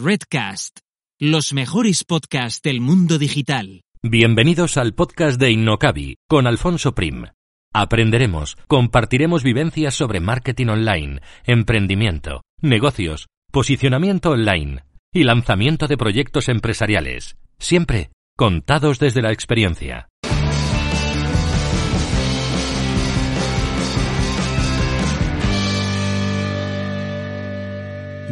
Redcast, los mejores podcasts del mundo digital. Bienvenidos al podcast de Innocabi con Alfonso Prim. Aprenderemos, compartiremos vivencias sobre marketing online, emprendimiento, negocios, posicionamiento online y lanzamiento de proyectos empresariales, siempre contados desde la experiencia.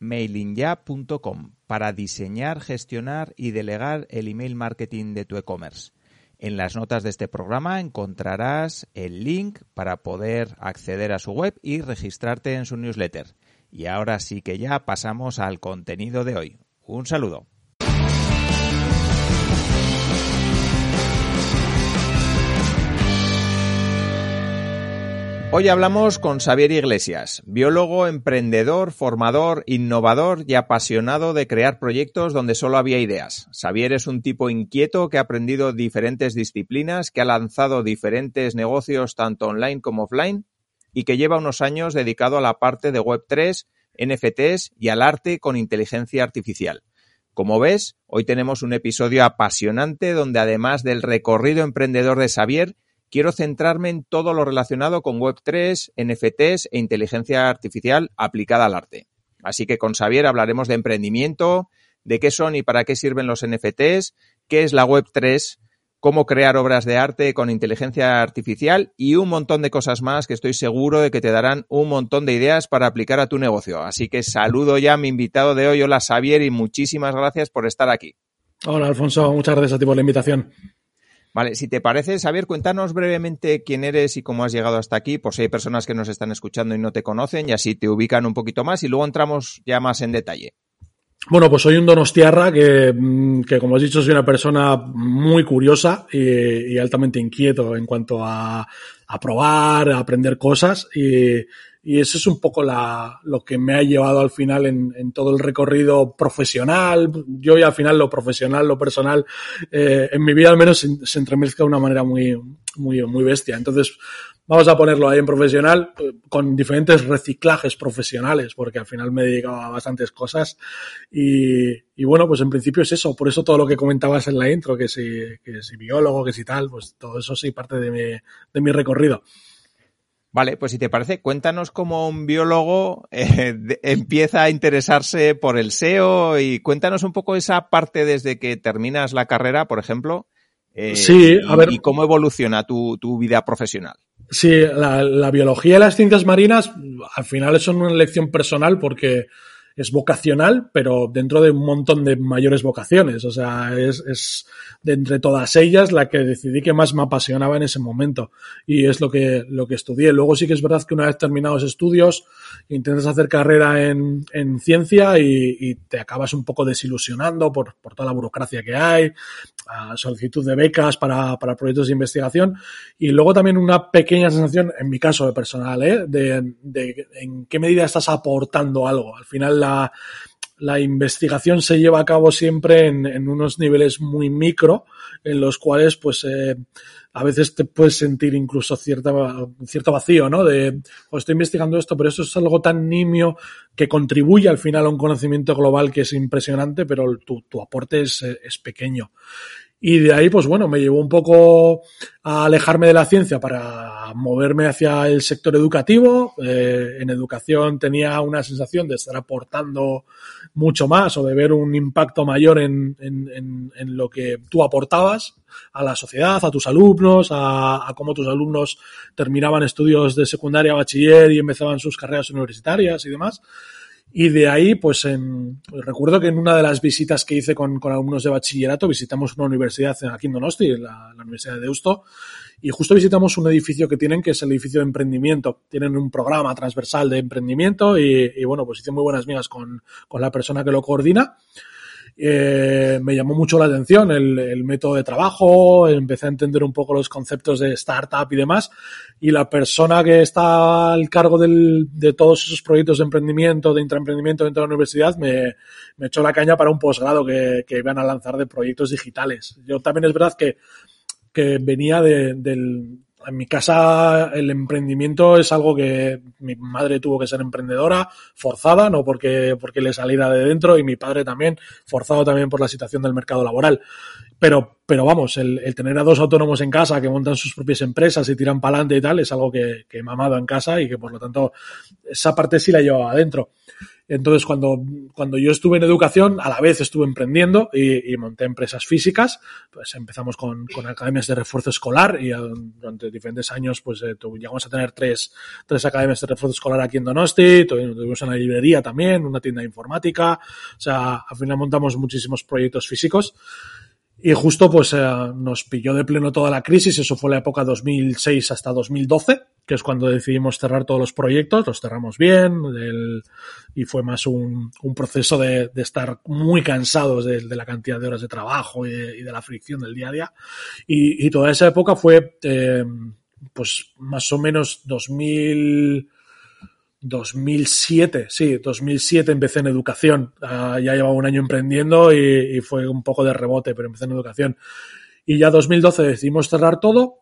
mailingya.com para diseñar, gestionar y delegar el email marketing de tu e-commerce. En las notas de este programa encontrarás el link para poder acceder a su web y registrarte en su newsletter. Y ahora sí que ya pasamos al contenido de hoy. Un saludo. Hoy hablamos con Xavier Iglesias, biólogo, emprendedor, formador, innovador y apasionado de crear proyectos donde solo había ideas. Xavier es un tipo inquieto que ha aprendido diferentes disciplinas, que ha lanzado diferentes negocios tanto online como offline y que lleva unos años dedicado a la parte de Web3, NFTs y al arte con inteligencia artificial. Como ves, hoy tenemos un episodio apasionante donde además del recorrido emprendedor de Xavier, quiero centrarme en todo lo relacionado con Web3, NFTs e inteligencia artificial aplicada al arte. Así que con Xavier hablaremos de emprendimiento, de qué son y para qué sirven los NFTs, qué es la Web3, cómo crear obras de arte con inteligencia artificial y un montón de cosas más que estoy seguro de que te darán un montón de ideas para aplicar a tu negocio. Así que saludo ya a mi invitado de hoy. Hola Xavier y muchísimas gracias por estar aquí. Hola Alfonso, muchas gracias a ti por la invitación. Vale, si te parece, Xavier, cuéntanos brevemente quién eres y cómo has llegado hasta aquí, por si hay personas que nos están escuchando y no te conocen, y así te ubican un poquito más y luego entramos ya más en detalle. Bueno, pues soy un donostiarra que, mm, que como has dicho, soy una persona muy curiosa y, altamente inquieto en cuanto a, a, probar, a aprender cosas y, y eso es un poco la, lo que me ha llevado al final en, en, todo el recorrido profesional. Yo y al final lo profesional, lo personal, eh, en mi vida al menos se, se, entremezcla de una manera muy, muy, muy bestia. Entonces, vamos a ponerlo ahí en profesional, con diferentes reciclajes profesionales, porque al final me he dedicado a bastantes cosas. Y, y bueno, pues en principio es eso. Por eso todo lo que comentabas en la intro, que si, que si biólogo, que si tal, pues todo eso sí parte de mi, de mi recorrido. Vale, pues si te parece, cuéntanos cómo un biólogo eh, de, empieza a interesarse por el SEO y cuéntanos un poco esa parte desde que terminas la carrera, por ejemplo. Eh, sí, a y, ver. Y cómo evoluciona tu, tu vida profesional. Sí, la, la, biología y las ciencias marinas al final son una elección personal porque es vocacional, pero dentro de un montón de mayores vocaciones. O sea, es, es de entre todas ellas la que decidí que más me apasionaba en ese momento. Y es lo que, lo que estudié. Luego sí que es verdad que una vez terminados estudios, intentas hacer carrera en, en ciencia y, te acabas un poco desilusionando por, por toda la burocracia que hay, solicitud de becas para, para, proyectos de investigación. Y luego también una pequeña sensación, en mi caso de personal, ¿eh? de, de en qué medida estás aportando algo. Al final la investigación se lleva a cabo siempre en, unos niveles muy micro, en los cuales, pues, eh, a veces te puedes sentir incluso cierta, cierto vacío, ¿no? De, oh, estoy investigando esto, pero eso es algo tan nimio que contribuye al final a un conocimiento global que es impresionante, pero tu, tu aporte es, es pequeño. Y de ahí, pues bueno, me llevó un poco a alejarme de la ciencia para moverme hacia el sector educativo. Eh, en educación tenía una sensación de estar aportando mucho más o de ver un impacto mayor en, en, en, lo que tú aportabas a la sociedad, a tus alumnos, a, a, cómo tus alumnos terminaban estudios de secundaria, bachiller y empezaban sus carreras universitarias y demás. Y de ahí, pues en, recuerdo que en una de las visitas que hice con, con alumnos de bachillerato, visitamos una universidad aquí en Donosti, la, la, Universidad de Deusto, y justo visitamos un edificio que tienen, que es el edificio de emprendimiento. Tienen un programa transversal de emprendimiento y, y bueno, pues hice muy buenas migas con, con la persona que lo coordina. Eh, me llamó mucho la atención el, método de trabajo, empecé a entender un poco los conceptos de startup y demás, y la persona que está al cargo de todos esos proyectos de emprendimiento, de intraemprendimiento dentro de la universidad, me, echó la caña para un posgrado que, que iban a lanzar de proyectos digitales. Yo también es verdad que, venía de, del, en mi casa el emprendimiento es algo que mi madre tuvo que ser emprendedora, forzada, no porque, porque le saliera de dentro, y mi padre también, forzado también por la situación del mercado laboral. Pero, pero vamos, el, tener a dos autónomos en casa que montan sus propias empresas y tiran para adelante y tal, es algo que, que he mamado en casa y que por lo tanto esa parte sí la llevaba adentro. Entonces, cuando, cuando yo estuve en educación, a la vez estuve emprendiendo y, monté empresas físicas. Pues empezamos con, con, academias de refuerzo escolar y durante diferentes años, pues eh, llegamos a tener tres, tres academias de refuerzo escolar aquí en Donosti, tuvimos una librería también, una tienda de informática. O sea, al final montamos muchísimos proyectos físicos. Y justo pues eh, nos pilló de pleno toda la crisis, eso fue la época 2006 hasta 2012, que es cuando decidimos cerrar todos los proyectos, los cerramos bien y fue más un, proceso de, estar muy cansados de, la cantidad de horas de trabajo y de, la fricción del día a día. Y, y toda esa época fue eh, pues más o menos 2000 2007, sí, 2007 empecé en educación. Uh, ya llevaba un año emprendiendo y, fue un poco de rebote, pero empecé en educación. Y ya 2012 decidimos cerrar todo,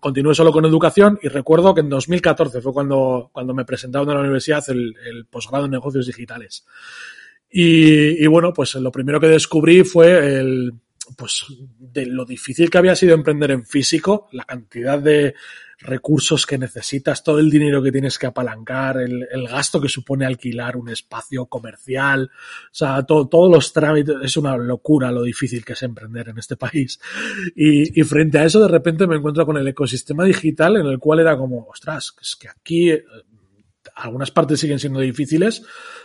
continué solo con educación y recuerdo que en 2014 fue cuando, cuando me presentaron a la universidad el, el posgrado en negocios digitales. Y, y, bueno, pues lo primero que descubrí fue el, pues de lo difícil que había sido emprender en físico, la cantidad de recursos que necesitas, todo el dinero que tienes que apalancar, el, el gasto que supone alquilar un espacio comercial, o sea, todo, todos los trámites, es una locura lo difícil que es emprender en este país. Y, y, frente a eso, de repente me encuentro con el ecosistema digital en el cual era como, ostras, es que aquí algunas partes siguen siendo difíciles,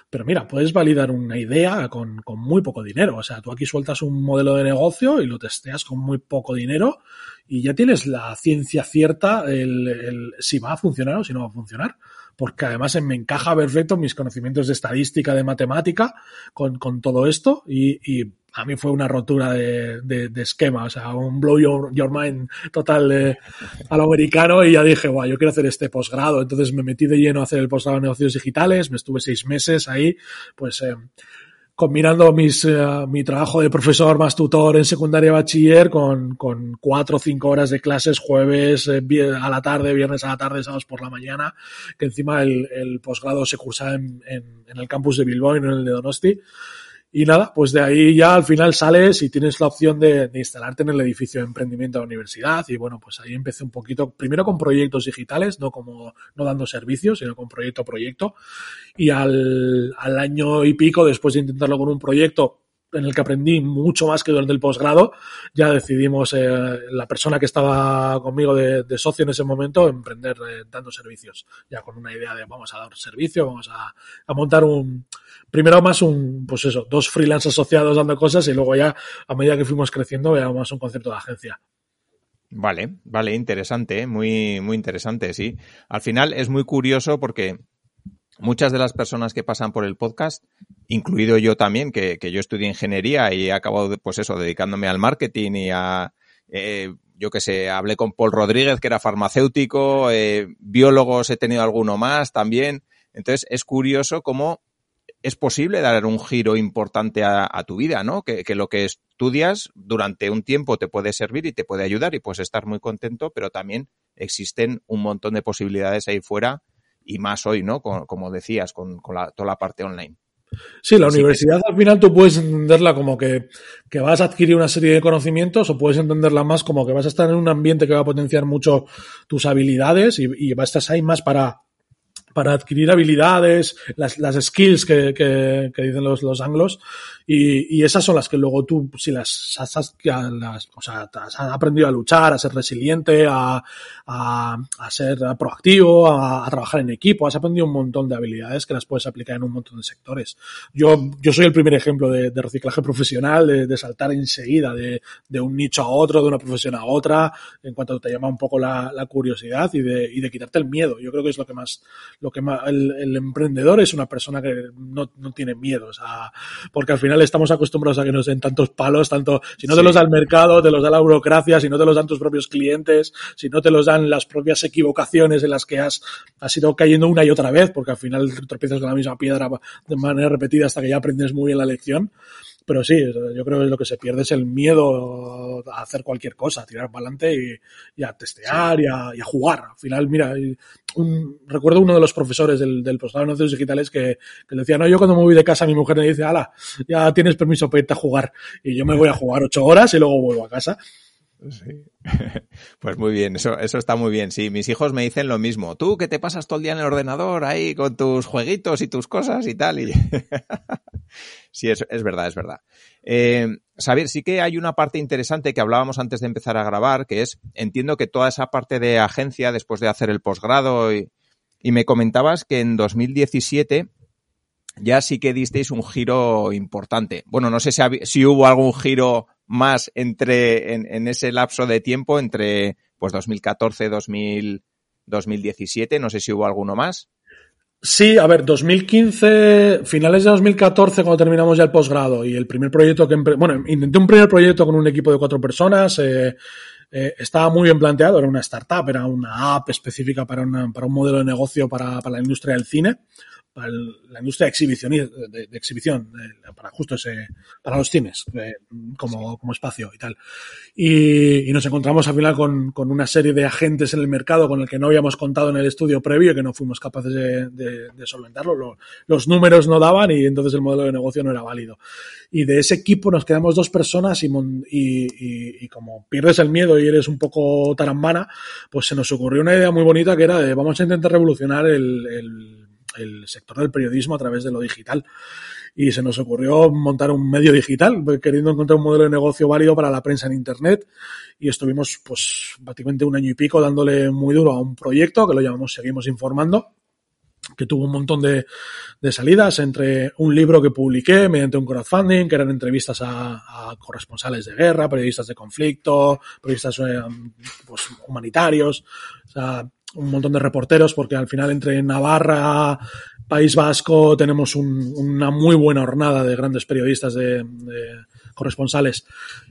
pero mira, puedes validar una idea con, con, muy poco dinero. O sea, tú aquí sueltas un modelo de negocio y lo testeas con muy poco dinero y ya tienes la ciencia cierta el, el, si va a funcionar o si no va a funcionar. Porque además me encaja perfecto mis conocimientos de estadística, de matemática con, con todo esto y, y, a mí fue una rotura de, de, de, esquema, o sea, un blow your, your mind total de, a lo americano y ya dije, guau, yo quiero hacer este posgrado. Entonces me metí de lleno a hacer el posgrado de negocios digitales, me estuve seis meses ahí, pues eh, combinando mis, uh, mi trabajo de profesor más tutor en secundaria bachiller con, con cuatro o cinco horas de clases jueves eh, a la tarde, viernes a la tarde, sábados por la mañana, que encima el, el posgrado se cursaba en, en, en, el campus de Bilbao y no en el de Donosti. Y nada, pues de ahí ya al final sales y tienes la opción de, instalarte en el edificio de emprendimiento de la universidad. Y bueno, pues ahí empecé un poquito, primero con proyectos digitales, no como, no dando servicios, sino con proyecto a proyecto. Y al, al año y pico, después de intentarlo con un proyecto, en el que aprendí mucho más que durante el posgrado, ya decidimos, eh, la persona que estaba conmigo de, de socio en ese momento, emprender eh, dando servicios, ya con una idea de vamos a dar servicio, vamos a montar un, primero más un, pues eso, dos freelance asociados dando cosas y luego ya, a medida que fuimos creciendo, veamos un concepto de agencia. Vale, vale, interesante, ¿eh? muy, muy interesante, sí. Al final es muy curioso porque muchas de las personas que pasan por el podcast, incluido yo también, que, que yo estudié ingeniería y he acabado, pues eso, dedicándome al marketing y a, eh, yo que sé, hablé con Paul Rodríguez, que era farmacéutico, eh, biólogos he tenido alguno más también. Entonces es curioso cómo es posible dar un giro importante a, a tu vida, ¿no? Que, que, lo que estudias durante un tiempo te puede servir y te puede ayudar y puedes estar muy contento, pero también existen un montón de posibilidades ahí fuera y más hoy, ¿no? Con, como decías, con, con la, toda la parte online. Sí, la Así universidad que... al final tú puedes entenderla como que, que, vas a adquirir una serie de conocimientos o puedes entenderla más como que vas a estar en un ambiente que va a potenciar mucho tus habilidades y, y vas a estar ahí más para, para adquirir habilidades, las, las skills que, que, que dicen los, los anglos, y, y, esas son las que luego tú, si las has, las, o sea, has aprendido a luchar, a ser resiliente, a, a, a ser proactivo, a, a, trabajar en equipo, has aprendido un montón de habilidades que las puedes aplicar en un montón de sectores. Yo, yo soy el primer ejemplo de, de reciclaje profesional, de, de saltar enseguida de, de, un nicho a otro, de una profesión a otra, en cuanto te llama un poco la, la curiosidad y de, y de quitarte el miedo. Yo creo que es lo que más, lo que el, emprendedor es una persona que no, tiene miedo, o sea, porque al final estamos acostumbrados a que nos den tantos palos, tanto, si no te los da el mercado, te los da la burocracia, si no te los dan tus propios clientes, si no te los dan las propias equivocaciones en las que has, has ido cayendo una y otra vez, porque al final tropiezas con la misma piedra de manera repetida hasta que ya aprendes muy bien la lección. Pero sí, yo creo que lo que se pierde es el miedo a hacer cualquier cosa, a tirar para adelante y, a testear y, a, jugar. Al final, mira, recuerdo uno de los profesores del, del posgrado de negocios digitales que, que, le decía, no, yo cuando me voy de casa mi mujer me dice, ala, ya tienes permiso para irte a jugar. Y yo me voy a jugar ocho horas y luego vuelvo a casa. Pues muy bien, eso, eso está muy bien. Sí, mis hijos me dicen lo mismo. Tú que te pasas todo el día en el ordenador ahí con tus jueguitos y tus cosas y tal. Y... sí, es, es verdad, es verdad. Eh, sí que hay una parte interesante que hablábamos antes de empezar a grabar, que es, entiendo que toda esa parte de agencia, después de hacer el posgrado, y, y me comentabas que en 2017 ya sí que disteis un giro importante. Bueno, no sé si, si hubo algún giro más entre en, ese lapso de tiempo entre pues 2014 2000, 2017 no sé si hubo alguno más. Sí, a ver, 2015, finales de 2014, cuando terminamos ya el posgrado y el primer proyecto que, bueno, intenté un primer proyecto con un equipo de cuatro personas, eh, eh, estaba muy bien planteado, era una startup, era una app específica para, una, para un modelo de negocio para, para la industria del cine para la industria de exhibición, de, exhibición para justo ese, para los cines, eh, como, como espacio y tal. Y, y, nos encontramos al final con, con, una serie de agentes en el mercado con el que no habíamos contado en el estudio previo y que no fuimos capaces de, de solventarlo. los números no daban y entonces el modelo de negocio no era válido. Y de ese equipo nos quedamos dos personas y, y, y como pierdes el miedo y eres un poco tarambana, pues se nos ocurrió una idea muy bonita que era de vamos a intentar revolucionar el, el el sector del periodismo a través de lo digital. Y se nos ocurrió montar un medio digital, queriendo encontrar un modelo de negocio válido para la prensa en Internet. Y estuvimos, pues, prácticamente un año y pico dándole muy duro a un proyecto que lo llamamos Seguimos Informando que tuvo un montón de, de, salidas entre un libro que publiqué mediante un crowdfunding, que eran entrevistas a, a corresponsales de guerra, periodistas de conflicto, periodistas eh, pues, humanitarios, o sea, un montón de reporteros, porque al final entre Navarra, País Vasco, tenemos un, una muy buena hornada de grandes periodistas, de, corresponsales.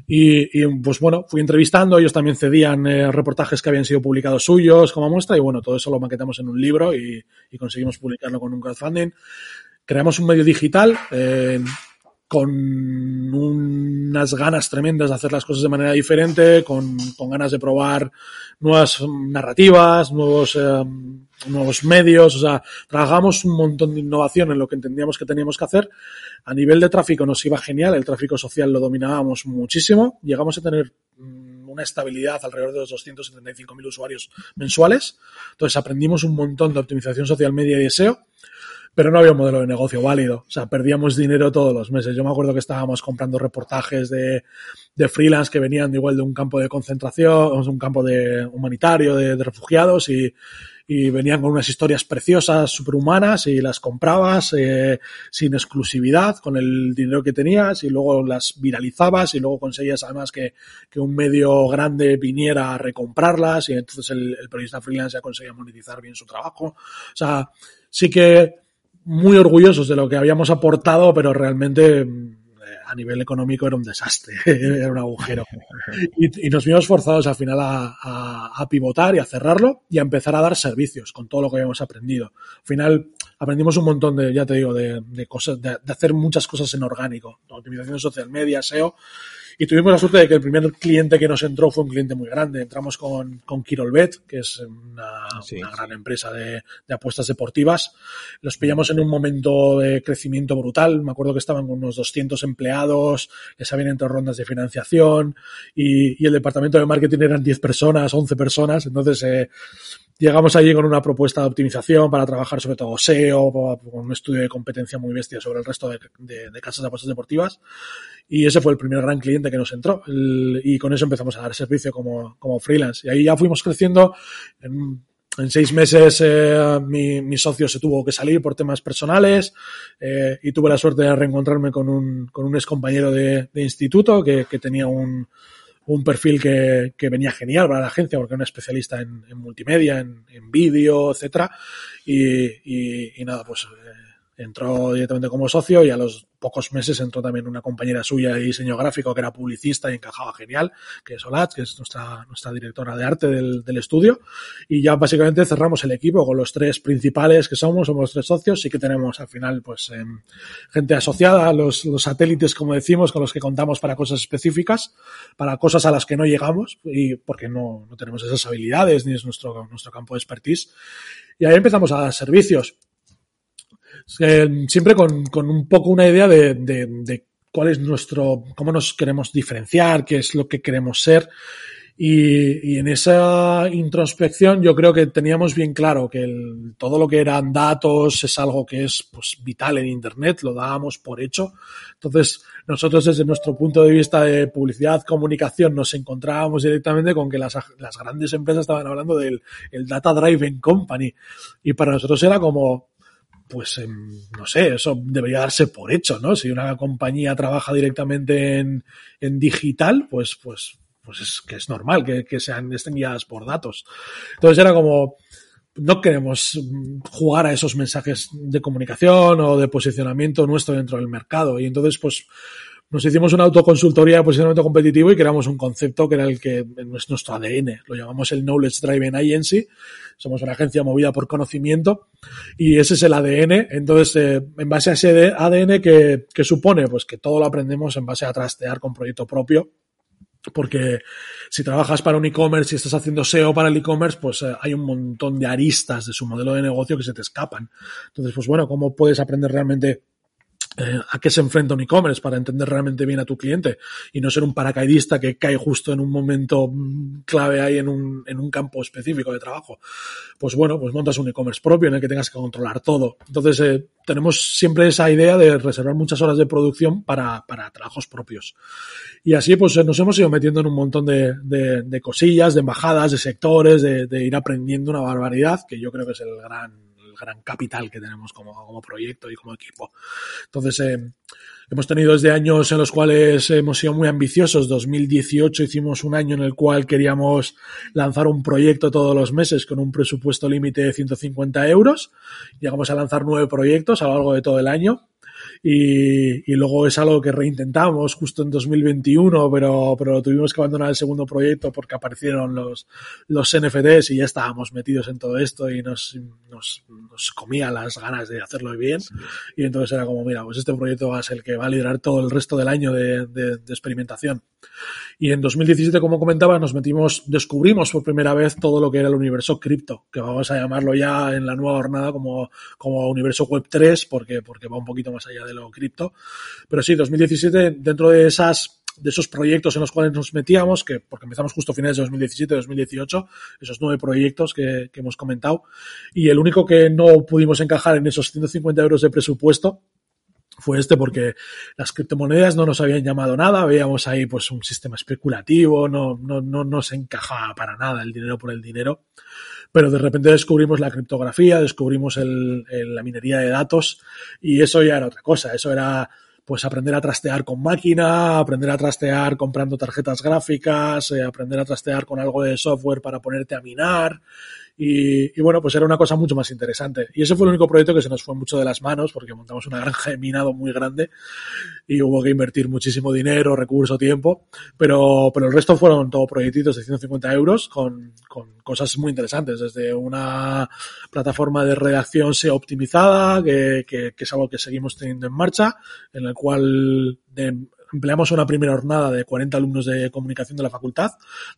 Y, pues bueno, fui entrevistando, ellos también cedían eh, reportajes que habían sido publicados suyos como muestra, y bueno, todo eso lo maquetamos en un libro y, y conseguimos publicarlo con un crowdfunding. Creamos un medio digital. Eh, con unas ganas tremendas de hacer las cosas de manera diferente, con, con ganas de probar nuevas narrativas, nuevos, eh, nuevos medios, o sea, trabajamos un montón de innovación en lo que entendíamos que teníamos que hacer. A nivel de tráfico nos iba genial, el tráfico social lo dominábamos muchísimo, llegamos a tener mm, una estabilidad alrededor de los 275.000 usuarios mensuales, entonces aprendimos un montón de optimización social media y SEO pero no había un modelo de negocio válido. O sea, perdíamos dinero todos los meses. Yo me acuerdo que estábamos comprando reportajes de, de freelance que venían de igual de un campo de concentración, un campo de humanitario, de, de refugiados y, y venían con unas historias preciosas, superhumanas y las comprabas eh, sin exclusividad con el dinero que tenías y luego las viralizabas y luego conseguías además que, que un medio grande viniera a recomprarlas y entonces el, el periodista freelance ya conseguía monetizar bien su trabajo. O sea, sí que muy orgullosos de lo que habíamos aportado, pero realmente mm, a nivel económico era un desastre, era un agujero. Y, nos vimos forzados al final a, pivotar y a cerrarlo y a empezar a dar servicios con todo lo que habíamos aprendido. Al final aprendimos un montón de, ya te digo, de, de cosas, de, de, hacer muchas cosas en orgánico, optimización social media, SEO, y tuvimos la suerte de que el primer cliente que nos entró fue un cliente muy grande. Entramos con, con Kirolbet, que es una, sí, una gran empresa de, de, apuestas deportivas. Los pillamos en un momento de crecimiento brutal. Me acuerdo que estaban con unos 200 empleados, les habían entrado rondas de financiación y, y el departamento de marketing eran 10 personas, 11 personas. Entonces, eh, Llegamos allí con una propuesta de optimización para trabajar sobre todo SEO, con un estudio de competencia muy bestia sobre el resto de, de, de casas de apuestas deportivas. Y ese fue el primer gran cliente que nos entró. El, y con eso empezamos a dar servicio como, como freelance. Y ahí ya fuimos creciendo. En, en seis meses eh, mi, mi, socio se tuvo que salir por temas personales eh, y tuve la suerte de reencontrarme con un, con un ex compañero de, de instituto que, que tenía un, un perfil que, que, venía genial para la agencia porque era un especialista en, en multimedia, en, en vídeo, etcétera. Y, y, y, nada, pues eh, entró directamente como socio y a los pocos meses entró también una compañera suya de diseño gráfico que era publicista y encajaba genial, que es Olat, que es nuestra, nuestra directora de arte del, del, estudio. Y ya básicamente cerramos el equipo con los tres principales que somos, somos los tres socios. Sí que tenemos al final pues eh, gente asociada, los, los satélites, como decimos, con los que contamos para cosas específicas, para cosas a las que no llegamos y porque no, no tenemos esas habilidades ni es nuestro, nuestro campo de expertise. Y ahí empezamos a dar servicios eh, siempre con, con, un poco una idea de, de, de, cuál es nuestro, cómo nos queremos diferenciar, qué es lo que queremos ser. Y, y en esa introspección yo creo que teníamos bien claro que el, todo lo que eran datos es algo que es pues, vital en Internet, lo dábamos por hecho. Entonces, nosotros desde nuestro punto de vista de publicidad, comunicación, nos encontrábamos directamente con que las, las grandes empresas estaban hablando del el Data Driven Company. Y para nosotros era como, pues eh, no sé, eso debería darse por hecho, ¿no? Si una compañía trabaja directamente en, en digital, pues, pues, pues es que es normal que, que sean estén guiadas por datos. Entonces era como, no queremos jugar a esos mensajes de comunicación o de posicionamiento nuestro dentro del mercado. Y entonces, pues, nos hicimos una autoconsultoría de posicionamiento competitivo y creamos un concepto que era el que es nuestro ADN. Lo llamamos el Knowledge Driven Agency. Somos una agencia movida por conocimiento y ese es el ADN. Entonces, eh, en base a ese ADN que, que supone, pues que todo lo aprendemos en base a trastear con proyecto propio porque si trabajas para un e-commerce y estás haciendo SEO para el e-commerce, pues eh, hay un montón de aristas de su modelo de negocio que se te escapan. Entonces, pues bueno, ¿cómo puedes aprender realmente eh, a qué se enfrenta un e-commerce para entender realmente bien a tu cliente y no ser un paracaidista que cae justo en un momento mm, clave ahí en un, en un campo específico de trabajo. Pues bueno, pues montas un e-commerce propio en el que tengas que controlar todo. Entonces, eh, tenemos siempre esa idea de reservar muchas horas de producción para, para trabajos propios. Y así pues nos hemos ido metiendo en un montón de, de, de cosillas, de embajadas, de sectores, de, de ir aprendiendo una barbaridad, que yo creo que es el gran gran capital que tenemos como, como proyecto y como equipo. Entonces, eh, hemos tenido desde años en los cuales hemos sido muy ambiciosos. 2018 hicimos un año en el cual queríamos lanzar un proyecto todos los meses con un presupuesto límite de 150 euros. Llegamos a lanzar nueve proyectos a lo largo de todo el año y, y, luego es algo que reintentamos justo en 2021, pero, pero tuvimos que abandonar el segundo proyecto porque aparecieron los, los NFTs y ya estábamos metidos en todo esto y nos, nos, nos comía las ganas de hacerlo bien. Sí. Y entonces era como, mira, pues este proyecto va a ser el que va a liderar todo el resto del año de, de, de experimentación. Y en 2017, como comentaba, nos metimos, descubrimos por primera vez todo lo que era el universo cripto, que vamos a llamarlo ya en la nueva jornada como, como universo web 3, porque, porque va un poquito más allá de lo cripto. Pero sí, 2017, dentro de esas de esos proyectos en los cuales nos metíamos, que porque empezamos justo a finales de 2017-2018, esos nueve proyectos que, que, hemos comentado, y el único que no pudimos encajar en esos 150 euros de presupuesto fue este porque las criptomonedas no nos habían llamado nada, veíamos ahí pues un sistema especulativo, no, no, no nos encajaba para nada el dinero por el dinero, pero de repente descubrimos la criptografía, descubrimos el, la minería de datos y eso ya era otra cosa, eso era pues aprender a trastear con máquina, aprender a trastear comprando tarjetas gráficas, eh, aprender a trastear con algo de software para ponerte a minar, y, bueno, pues era una cosa mucho más interesante. Y ese fue el único proyecto que se nos fue mucho de las manos porque montamos una granja de minado muy grande y hubo que invertir muchísimo dinero, recurso, tiempo. Pero, pero el resto fueron todo proyectitos de 150 euros con, con cosas muy interesantes, desde una plataforma de redacción SEO optimizada, que, que, es algo que seguimos teniendo en marcha, en el cual empleamos una primera jornada de 40 alumnos de comunicación de la facultad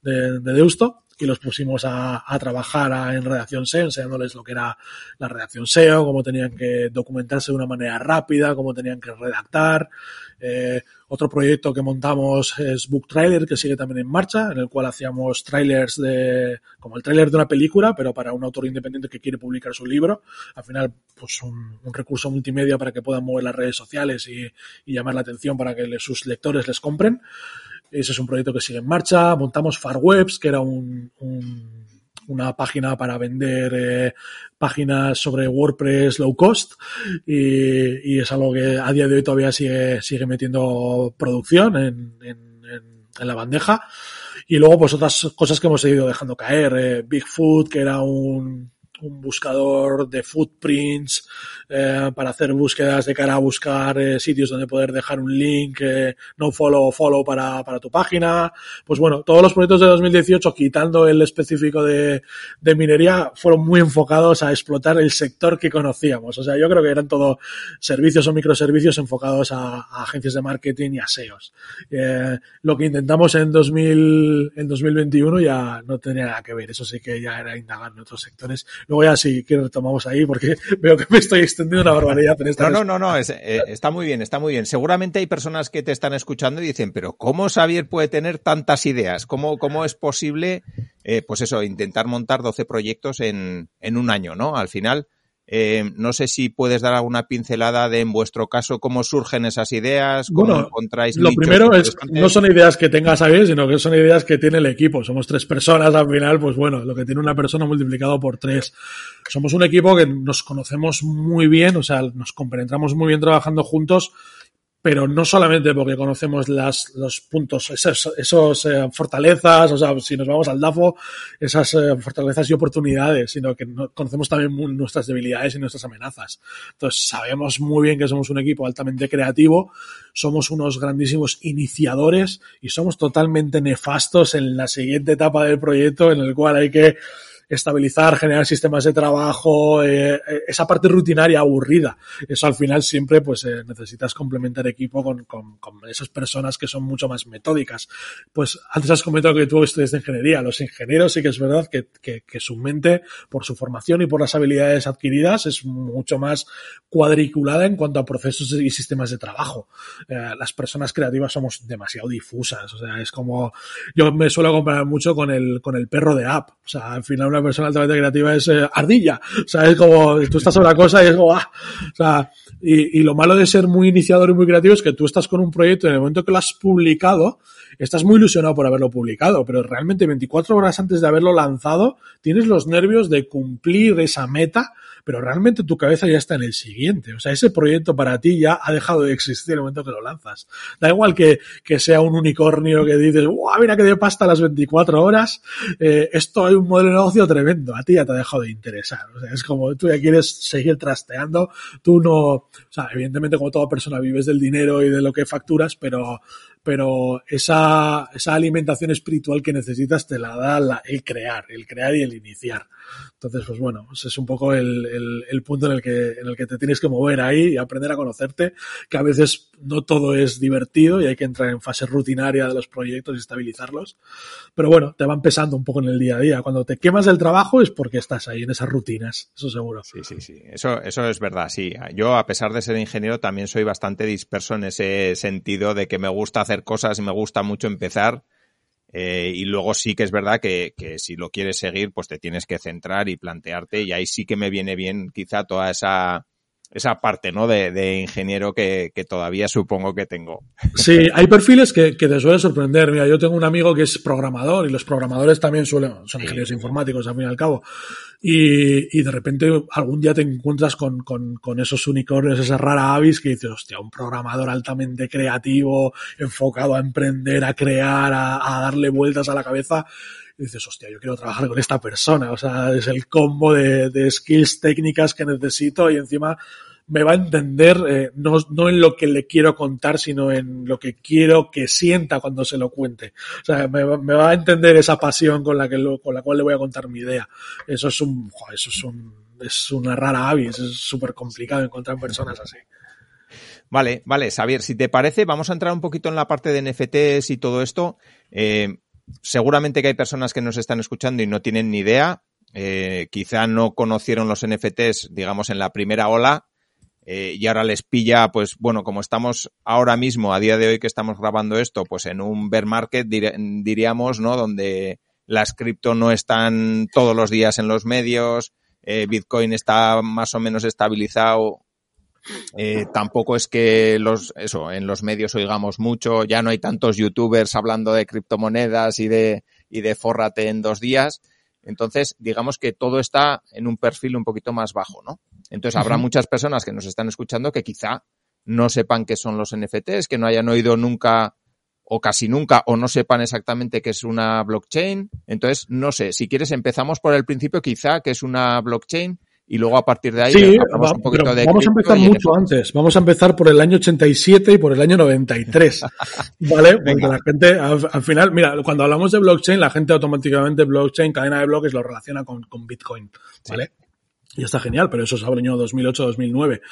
de Deusto y los pusimos a, a trabajar a, en redacción SEO, enseñándoles lo que era la redacción SEO, cómo tenían que documentarse de una manera rápida, cómo tenían que redactar. Eh, otro proyecto que montamos es Book Trailer, que sigue también en marcha, en el cual hacíamos trailers de, como el trailer de una película, pero para un autor independiente que quiere publicar su libro. Al final, pues un, un recurso multimedia para que puedan mover las redes sociales y, y llamar la atención para que le, sus lectores les compren. Ese es un proyecto que sigue en marcha. Montamos FarWebs, que era un, un, una página para vender eh, páginas sobre WordPress low cost y, y, es algo que a día de hoy todavía sigue, sigue metiendo producción en en la bandeja. Y luego, pues otras cosas que hemos ido dejando caer. Eh, Bigfoot, que era un, un buscador de footprints eh, para hacer búsquedas de cara a buscar eh, sitios donde poder dejar un link, eh, no follow o follow para, para tu página. Pues bueno, todos los proyectos de 2018, quitando el específico de, minería, fueron muy enfocados a explotar el sector que conocíamos. O sea, yo creo que eran todo servicios o microservicios enfocados a, agencias de marketing y a SEOs. Lo que intentamos en 2000, en 2021 ya no tenía nada que ver. Eso sí que ya era indagar en otros sectores. Luego ya si quieres retomamos ahí porque veo que me estoy extendiendo una barbaridad en esta. No, no, no, no, es, eh, está muy bien, está muy bien. Seguramente hay personas que te están escuchando y dicen, pero ¿cómo Xavier puede tener tantas ideas? ¿Cómo, cómo es posible, eh, pues eso, intentar montar 12 proyectos en, en un año, ¿no? Al final, eh, no sé si puedes dar alguna pincelada de, en vuestro caso, cómo surgen esas ideas, cómo Bueno, encontráis Lo primero es, no son ideas que tengas Xavier, sino que son ideas que tiene el equipo. Somos tres personas al final, pues bueno, lo que tiene una persona multiplicado por tres. Somos un equipo que nos conocemos muy bien, o sea, nos compenetramos muy bien trabajando juntos, pero no solamente porque conocemos las, los puntos, esos, esos eh, fortalezas, o sea, si nos vamos al DAFO, esas eh, fortalezas y oportunidades, sino que no- conocemos también nuestras debilidades y nuestras amenazas. Entonces, sabemos muy bien que somos un equipo altamente creativo, somos unos grandísimos iniciadores y somos totalmente nefastos en la siguiente etapa del proyecto en el cual hay que estabilizar, generar sistemas de trabajo, eh, eh, esa parte rutinaria aburrida. Eso al final siempre pues eh, necesitas complementar equipo con, con, con esas personas que son mucho más metódicas. Pues antes has comentado que tú estudias de ingeniería. Los ingenieros sí que es verdad que, que, su mente, por su formación y por las habilidades adquiridas, es mucho más cuadriculada en cuanto a procesos y sistemas de trabajo. Las personas creativas somos demasiado difusas. O sea, es como yo me suelo comparar mucho con el, con el perro de app. O sea, al final una persona altamente creativa es eh, ardilla. O sea, es como tú estás sobre una cosa y es como, ah. O sea, y, y lo malo de ser muy iniciador y muy creativo es que tú estás con un proyecto en el momento que lo has publicado, estás muy ilusionado por haberlo publicado, pero realmente 24 horas antes de haberlo lanzado, tienes los nervios de cumplir esa meta, pero realmente tu cabeza ya está en el siguiente. O sea, ese proyecto para ti ya ha dejado de existir en el momento que lo lanzas. Da igual que, que sea un unicornio que dices, ¡guau, mira que de pasta a las 24 horas! Eh, esto hay un modelo de negocio tremendo. A ti ya te ha dejado de interesar. O sea, es como tú ya quieres seguir trasteando. Tú no, o sea, evidentemente como toda persona vives del dinero y de lo que facturas, pero, pero esa, esa alimentación espiritual que necesitas te la da el crear, el crear y el iniciar. Entonces, pues bueno, ese es un poco el, el, el punto en el, que, en el que te tienes que mover ahí y aprender a conocerte, que a veces no todo es divertido y hay que entrar en fase rutinaria de los proyectos y estabilizarlos. Pero bueno, te van pesando un poco en el día a día. Cuando te quemas del trabajo es porque estás ahí en esas rutinas, eso seguro. Sí, sí, sí. Eso, eso es verdad, sí. Yo, a pesar de ser ingeniero, también soy bastante disperso en ese sentido de que me gusta hacer cosas y me gusta mucho empezar. Eh, y luego sí que es verdad que, que si lo quieres seguir, pues te tienes que centrar y plantearte. Y ahí sí que me viene bien quizá toda esa, esa parte, ¿no? De, de ingeniero que, que todavía supongo que tengo. Sí, hay perfiles que, que te suelen sorprender. Mira, yo tengo un amigo que es programador y los programadores también suelen, son ingenieros informáticos al fin y al cabo. Y, y de repente algún día te encuentras con, con, con esos unicornios, esas rara avis que dices, hostia, un programador altamente creativo, enfocado a emprender, a crear, a, a darle vueltas a la cabeza. Dices, hostia, yo quiero trabajar con esta persona. O sea, es el combo de, de skills técnicas que necesito y encima me va a entender eh, no, no en lo que le quiero contar, sino en lo que quiero que sienta cuando se lo cuente. O sea, me, va- a entender esa pasión con la que con la cual le voy a contar mi idea. Eso es un, eso es un, es una rara avis, es súper complicado encontrar personas así. Vale, vale, Xavier, si te parece, vamos a entrar un poquito en la parte de NFTs y todo esto. Eh, seguramente que hay personas que nos están escuchando y no tienen ni idea. Eh, quizá no conocieron los NFTs, digamos, en la primera ola. eh, y ahora les pilla, pues bueno, como estamos ahora mismo, a día de hoy que estamos grabando esto, pues en un bear market, dir- diríamos, ¿no? Donde las cripto no están todos los días en los medios, eh, Bitcoin está más o menos estabilizado eh, tampoco es que los, eso, en los medios oigamos mucho, ya no hay tantos youtubers hablando de criptomonedas y de, y de fórrate en dos días. Entonces, digamos que todo está en un perfil un poquito más bajo, ¿no? Entonces, habrá muchas personas que nos están escuchando que quizá no sepan qué son los NFTs, que no hayan oído nunca o casi nunca o no sepan exactamente qué es una blockchain. Entonces, no sé, si quieres empezamos por el principio quizá que es una blockchain y luego a partir de ahí sí, un poquito de vamos a empezar mucho antes. Vamos a empezar por el año 87 y por el año 93. ¿Vale? Porque la gente, al, final, mira, cuando hablamos de blockchain, la gente automáticamente blockchain, cadena de bloques, lo relaciona con, con Bitcoin. ¿Vale? Y está genial, pero eso es año 2008-2009,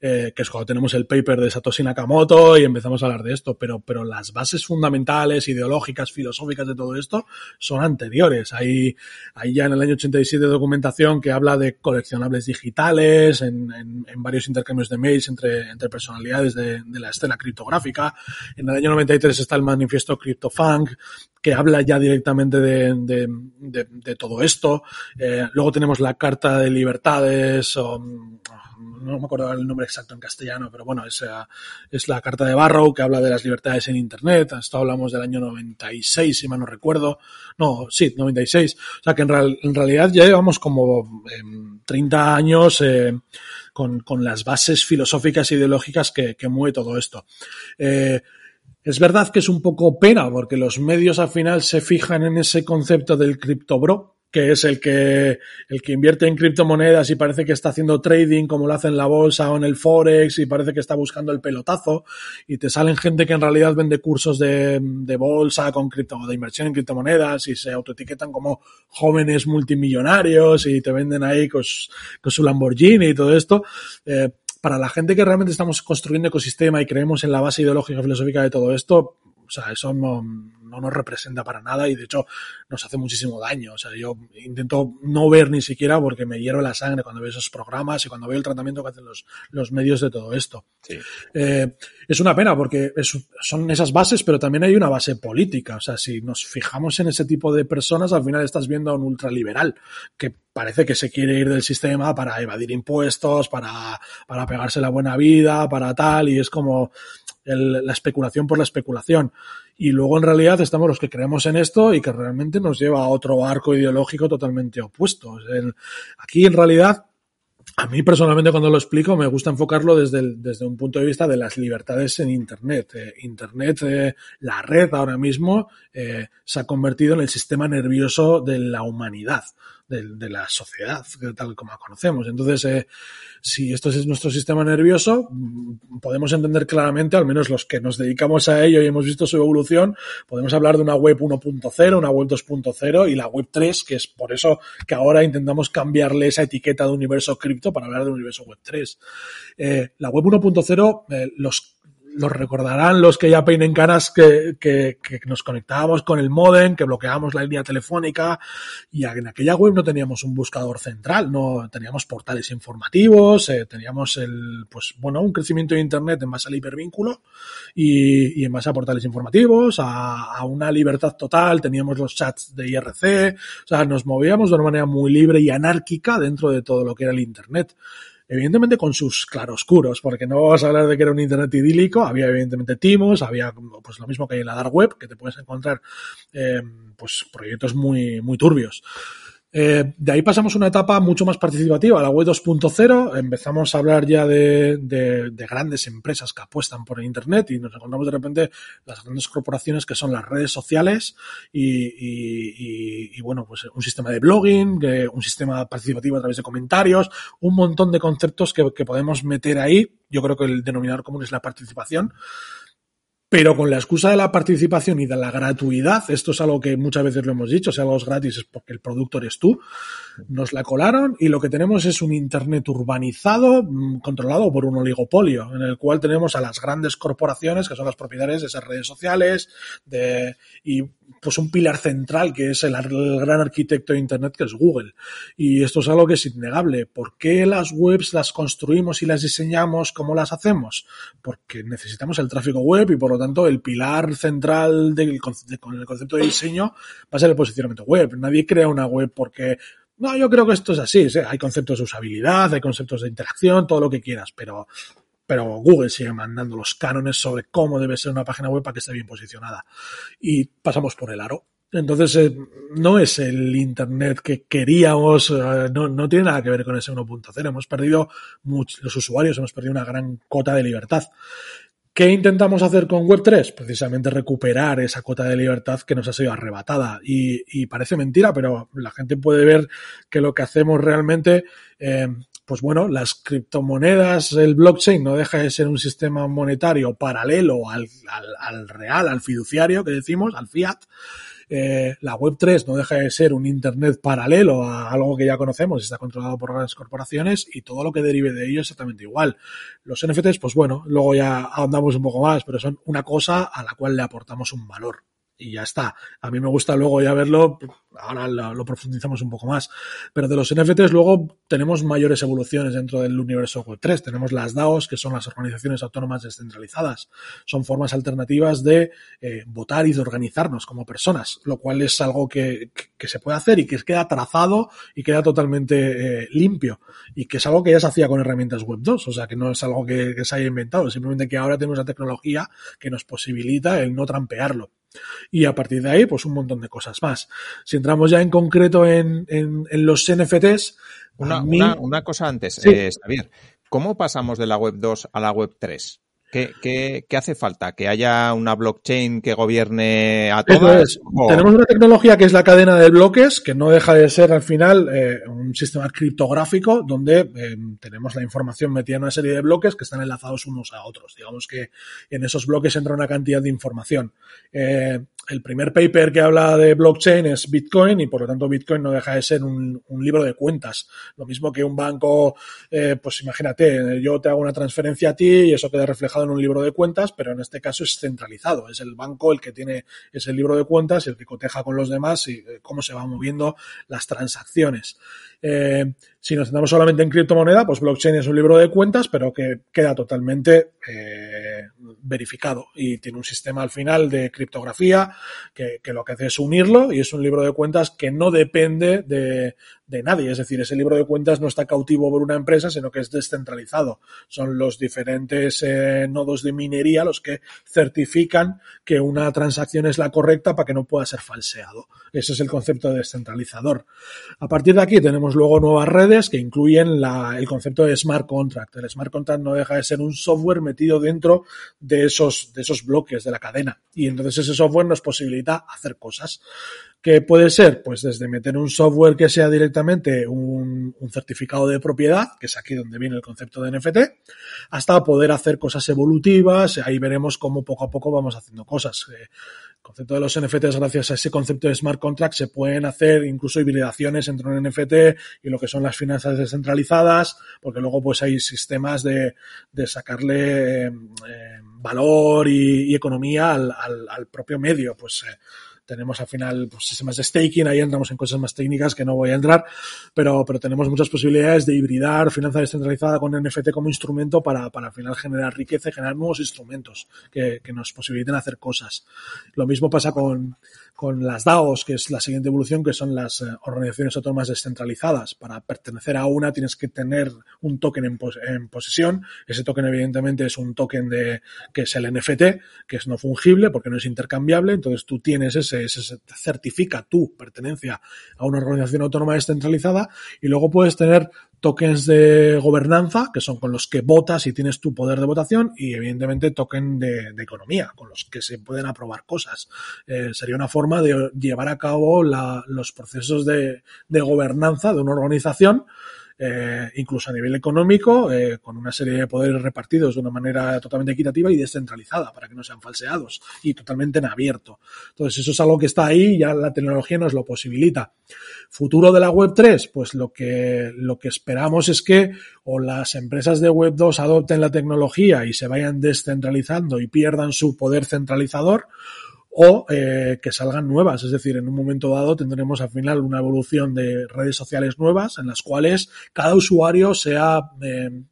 eh, que es cuando tenemos el paper de Satoshi Nakamoto y empezamos a hablar de esto, pero, pero las bases fundamentales, ideológicas, filosóficas de todo esto son anteriores. Hay, hay ya en el año 87 documentación que habla de coleccionables digitales, en, en, en varios intercambios de mails entre, entre personalidades de, de, la escena criptográfica. En el año 93 está el manifiesto CryptoFunk, que habla ya directamente de, de, de, de todo esto. Eh, luego tenemos la Carta de Libertades, o, no me acuerdo el nombre exacto en castellano, pero bueno, es, es la Carta de Barrow que habla de las libertades en Internet. Esto hablamos del año 96, si mal no recuerdo. No, sí, 96. O sea que en, real, en realidad ya llevamos como eh, 30 años eh, con, con, las bases filosóficas e ideológicas que, que mueve todo esto. Eh, es verdad que es un poco pena porque los medios al final se fijan en ese concepto del criptobro, que es el que, el que invierte en criptomonedas y parece que está haciendo trading como lo hace en la bolsa o en el forex y parece que está buscando el pelotazo y te salen gente que en realidad vende cursos de, de bolsa con cripto, de inversión en criptomonedas y se autoetiquetan como jóvenes multimillonarios y te venden ahí con, con su Lamborghini y todo esto. Eh, para la gente que realmente estamos construyendo ecosistema y creemos en la base ideológica filosófica de todo esto, o sea, eso no, no nos representa para nada y de hecho nos hace muchísimo daño. O sea, yo intento no ver ni siquiera porque me hierro la sangre cuando veo esos programas y cuando veo el tratamiento que hacen los, los medios de todo esto. Sí. Eh, es una pena porque es, son esas bases, pero también hay una base política. O sea, si nos fijamos en ese tipo de personas, al final estás viendo a un ultraliberal que parece que se quiere ir del sistema para evadir impuestos, para, para pegarse la buena vida, para tal, y es como la especulación por la especulación. Y luego en realidad estamos los que creemos en esto y que realmente nos lleva a otro arco ideológico totalmente opuesto. Aquí en realidad a mí personalmente cuando lo explico me gusta enfocarlo desde, desde un punto de vista de las libertades en Internet. Eh, Internet, eh, la red ahora mismo, eh, se ha convertido en el sistema nervioso de la humanidad de, la sociedad, tal como la conocemos. Entonces, eh, si esto es nuestro sistema nervioso, podemos entender claramente, al menos los que nos dedicamos a ello y hemos visto su evolución, podemos hablar de una web 1.0, una web 2.0 y la web 3, que es por eso que ahora intentamos cambiarle esa etiqueta de universo cripto para hablar de universo web 3. Eh, la web 1.0, eh, los los recordarán los que ya peinen caras que, que, que, nos conectábamos con el modem, que bloqueábamos la línea telefónica y en aquella web no teníamos un buscador central, no teníamos portales informativos, eh, teníamos el, pues bueno, un crecimiento de internet en base al hipervínculo y, y en base a portales informativos, a, a, una libertad total, teníamos los chats de IRC, o sea, nos movíamos de una manera muy libre y anárquica dentro de todo lo que era el internet evidentemente con sus claroscuros, porque no vamos a hablar de que era un internet idílico, había evidentemente timos, había pues lo mismo que hay en la dark web, que te puedes encontrar eh, pues proyectos muy, muy turbios. Eh, de ahí pasamos a una etapa mucho más participativa, la web 2.0. Empezamos a hablar ya de, de, de, grandes empresas que apuestan por el Internet y nos encontramos de repente las grandes corporaciones que son las redes sociales y, y, y, y bueno, pues un sistema de blogging, un sistema participativo a través de comentarios, un montón de conceptos que, que podemos meter ahí. Yo creo que el denominador común es la participación pero con la excusa de la participación y de la gratuidad, esto es algo que muchas veces lo hemos dicho, si algo es gratis es porque el producto eres tú, nos la colaron y lo que tenemos es un Internet urbanizado mm, controlado por un oligopolio, en el cual tenemos a las grandes corporaciones que son las propietarias de esas redes sociales y pues un pilar central que es el, gran arquitecto de Internet que es Google. Y esto es algo que es innegable. ¿Por qué las webs las construimos y las diseñamos como las hacemos? Porque necesitamos el tráfico web y por lo tanto el pilar central del, de, con el concepto de diseño va a ser el posicionamiento web. Nadie crea una web porque no, yo creo que esto es así. ¿sí? Hay conceptos de usabilidad, hay conceptos de interacción, todo lo que quieras, pero pero Google sigue mandando los cánones sobre cómo debe ser una página web para que esté bien posicionada. Y pasamos por el aro. Entonces, eh, no es el Internet que queríamos, eh, no, no, tiene nada que ver con ese 1.0. Hemos perdido, muchos, los usuarios hemos perdido una gran cota de libertad ¿Qué intentamos hacer con Web3? Precisamente recuperar esa cuota de libertad que nos ha sido arrebatada. Y, parece mentira, pero la gente puede ver que lo que hacemos realmente, eh, pues bueno, las criptomonedas, el blockchain no deja de ser un sistema monetario paralelo al, al real, al fiduciario que decimos, al fiat. Eh, la Web3 no deja de ser un Internet paralelo a algo que ya conocemos, está controlado por grandes corporaciones y todo lo que derive de ello es exactamente igual. Los NFTs, pues bueno, luego ya ahondamos un poco más, pero son una cosa a la cual le aportamos un valor y ya está. A mí me gusta luego ya verlo, ahora lo, profundizamos un poco más, pero de los NFTs luego tenemos mayores evoluciones dentro del universo Web3. Tenemos las DAOs, que son las organizaciones autónomas descentralizadas. Son formas alternativas de eh, votar y de organizarnos como personas, lo cual es algo que, que, se puede hacer y que queda trazado y queda totalmente eh, limpio y que es algo que ya se hacía con herramientas Web 2, o sea que no es algo que, que se haya inventado, simplemente que ahora tenemos la tecnología que nos posibilita el no trampearlo. Y a partir de ahí, pues un montón de cosas más. Si entramos ya en concreto en, en, los NFTs. Una, una, cosa antes, eh, Xavier. ¿Cómo pasamos de la web 2 a la web 3? ¿Qué, qué, qué hace falta? ¿Que haya una blockchain que gobierne a todas? Tenemos una tecnología que es la cadena de bloques, que no deja de ser al final eh, un sistema criptográfico donde eh, tenemos la información metida en una serie de bloques que están enlazados unos a otros. Digamos que en esos bloques entra una cantidad de información. Eh, el primer paper que habla de blockchain es Bitcoin y por lo tanto Bitcoin no deja de ser un, libro de cuentas. Lo mismo que un banco, eh, pues imagínate, yo te hago una transferencia a ti y eso queda reflejado en un libro de cuentas, pero en este caso es centralizado. Es el banco el que tiene ese libro de cuentas y el que coteja con los demás y eh, cómo se van moviendo las transacciones. Eh, si nos centramos solamente en criptomoneda, pues blockchain es un libro de cuentas, pero que queda totalmente eh, verificado. Y tiene un sistema al final de criptografía que, que, lo que hace es unirlo y es un libro de cuentas que no depende de, de nadie. Es decir, ese libro de cuentas no está cautivo por una empresa, sino que es descentralizado. Son los diferentes eh, nodos de minería los que certifican que una transacción es la correcta para que no pueda ser falseado. Ese es el concepto de descentralizador. A partir de aquí tenemos luego nuevas redes que incluyen el concepto de smart contract. El smart contract no deja de ser un software metido dentro de esos, de esos bloques de la cadena. Y entonces ese software nos posibilita hacer cosas que puede ser, pues desde meter un software que sea directamente un, certificado de propiedad, que es aquí donde viene el concepto de NFT, hasta poder hacer cosas evolutivas, ahí veremos cómo poco a poco vamos haciendo cosas. Eh, el concepto de los NFTs, gracias a ese concepto de smart contract, se pueden hacer incluso hibridaciones entre un NFT y lo que son las finanzas descentralizadas, porque luego pues hay sistemas de, sacarle eh, valor y, economía al, propio medio, pues eh, tenemos al final pues, sistemas de staking, ahí entramos en cosas más técnicas que no voy a entrar, pero, pero tenemos muchas posibilidades de hibridar finanza descentralizada con NFT como instrumento para, para al final generar riqueza y generar nuevos instrumentos que, que nos posibiliten hacer cosas. Lo mismo pasa con, con las DAOs, que es la siguiente evolución, que son las eh, organizaciones autónomas descentralizadas. Para pertenecer a una tienes que tener un token en, en, posesión. Ese token, evidentemente, es un token de que es el NFT, que es no fungible porque no es intercambiable. Entonces tú tienes ese, ese certifica tu pertenencia a una organización autónoma descentralizada y luego puedes tener tokens de gobernanza, que son con los que votas y tienes tu poder de votación, y evidentemente token de, economía, con los que se pueden aprobar cosas. Eh, sería una forma de llevar a cabo los procesos de gobernanza de una organización eh, incluso a nivel económico, eh, con una serie de poderes repartidos de una manera totalmente equitativa y descentralizada, para que no sean falseados y totalmente en abierto. Entonces, eso es algo que está ahí ya la tecnología nos lo posibilita. Futuro de la Web 3, pues lo que, lo que esperamos es que o las empresas de Web 2 adopten la tecnología y se vayan descentralizando y pierdan su poder centralizador, o eh, que salgan nuevas. Es decir, en un momento dado tendremos al final una evolución de redes sociales nuevas en las cuales cada usuario sea eh,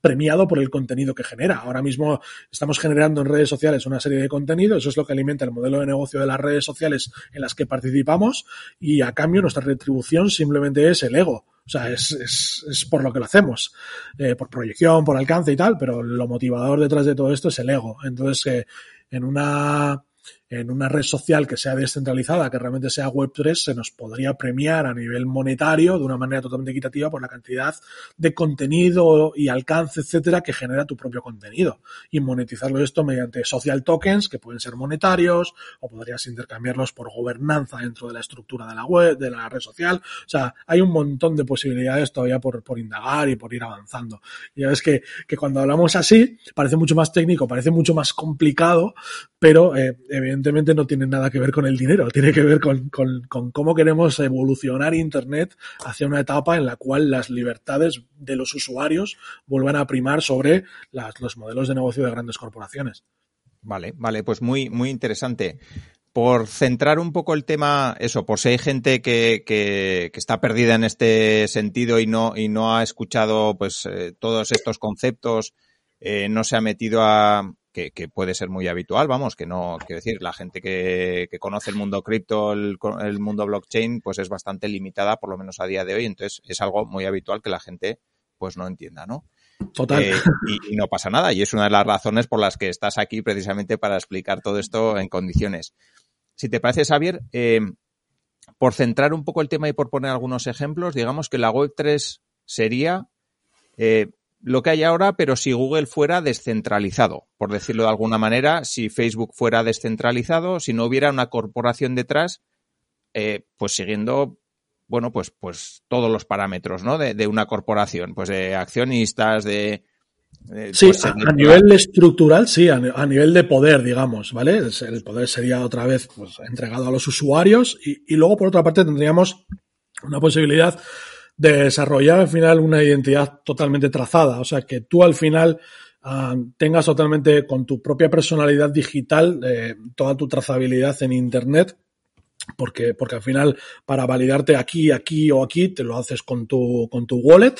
premiado por el contenido que genera. Ahora mismo estamos generando en redes sociales una serie de contenido, eso es lo que alimenta el modelo de negocio de las redes sociales en las que participamos y a cambio nuestra retribución simplemente es el ego. O sea, es, es, por lo que lo hacemos, eh, por proyección, por alcance y tal, pero lo motivador detrás de todo esto es el ego. Entonces, en una en una red social que sea descentralizada, que realmente sea Web3, se nos podría premiar a nivel monetario de una manera totalmente equitativa por la cantidad de contenido y alcance, etcétera, que genera tu propio contenido. Y monetizarlo esto mediante social tokens, que pueden ser monetarios, o podrías intercambiarlos por gobernanza dentro de la estructura de la web, de la red social. O sea, hay un montón de posibilidades todavía por, por indagar y por ir avanzando. Y ya ves que, que cuando hablamos así, parece mucho más técnico, parece mucho más complicado, pero eh, evidentemente no tiene nada que ver con el dinero, tiene que ver con, con, con, cómo queremos evolucionar Internet hacia una etapa en la cual las libertades de los usuarios vuelvan a primar sobre las, los modelos de negocio de grandes corporaciones. Vale, vale, pues muy, muy interesante. Por centrar un poco el tema, eso, por si hay gente que, que, está perdida en este sentido y no, y no ha escuchado pues eh, todos estos conceptos, eh, no se ha metido a, que, que, puede ser muy habitual, vamos, que no, quiero decir, la gente que, que conoce el mundo cripto, el, el, mundo blockchain, pues es bastante limitada, por lo menos a día de hoy, entonces es algo muy habitual que la gente pues no entienda, ¿no? Total. Eh, y, y, no pasa nada, y es una de las razones por las que estás aquí precisamente para explicar todo esto en condiciones. Si te parece, Xavier, eh, por centrar un poco el tema y por poner algunos ejemplos, digamos que la Web3 sería eh, lo que hay ahora, pero si Google fuera descentralizado, por decirlo de alguna manera, si Facebook fuera descentralizado, si no hubiera una corporación detrás, eh, pues siguiendo, bueno, pues, pues todos los parámetros, ¿no? De, de una corporación, pues de accionistas, de, sí, pues, a, a, nivel estructural, sí, a, a, nivel de poder, digamos, ¿vale? El poder sería otra vez pues, entregado a los usuarios y, y, luego, por otra parte, tendríamos una posibilidad de desarrollar al final una identidad totalmente trazada, o sea, que tú al final uh, tengas totalmente con tu propia personalidad digital eh, toda tu trazabilidad en Internet porque, porque al final para validarte aquí, aquí o aquí te lo haces con tu, con tu wallet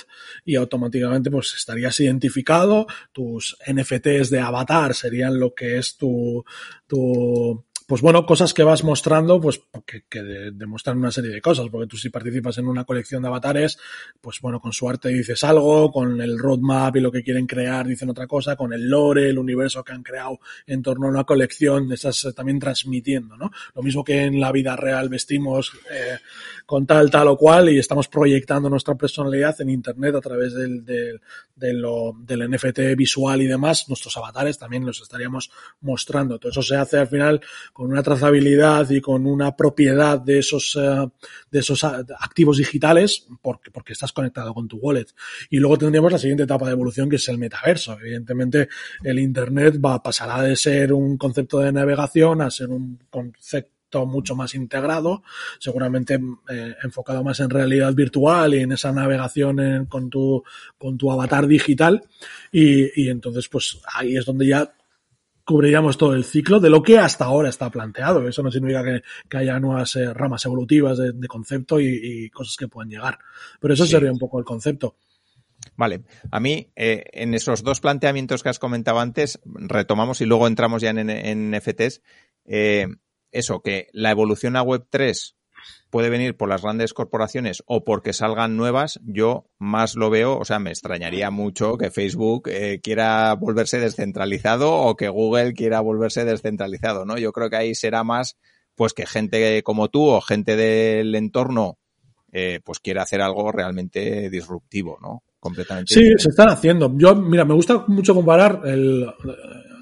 y automáticamente pues estarías identificado, tus NFTs de avatar serían lo que es tu, tu, pues bueno, cosas que vas mostrando, pues que, que de, demuestran una serie de cosas, porque tú si participas en una colección de avatares, pues bueno, con su arte dices algo, con el roadmap y lo que quieren crear dicen otra cosa, con el lore, el universo que han creado en torno a una colección, estás también transmitiendo, ¿no? Lo mismo que en la vida real vestimos eh, con tal, tal o cual y estamos proyectando nuestra personalidad en Internet a través del, del, del NFT visual y demás, nuestros avatares también los estaríamos mostrando. Todo eso se hace al final con una trazabilidad y con una propiedad de esos, uh, de esos activos digitales porque, porque estás conectado con tu wallet. Y luego tendríamos la siguiente etapa de evolución que es el metaverso. Evidentemente, el Internet va, pasará de ser un concepto de navegación a ser un concepto mucho más integrado, seguramente eh, enfocado más en realidad virtual y en esa navegación en, con, tu, con tu avatar digital. Y, y entonces, pues ahí es donde ya cubriríamos todo el ciclo de lo que hasta ahora está planteado. Eso no significa que, que haya nuevas eh, ramas evolutivas de, de concepto y, y, cosas que puedan llegar. Pero eso sí. sería un poco el concepto. Vale, a mí eh, en esos dos planteamientos que has comentado antes, retomamos y luego entramos ya en, en, en FTs. Eh, eso, que la evolución a Web3 puede venir por las grandes corporaciones o porque salgan nuevas, yo más lo veo, o sea, me extrañaría mucho que Facebook eh, quiera volverse descentralizado o que Google quiera volverse descentralizado, ¿no? Yo creo que ahí será más, pues que gente como tú o gente del entorno, eh, pues quiera hacer algo realmente disruptivo, ¿no? Completamente. Sí, diferente. se están haciendo. Yo, mira, me gusta mucho comparar el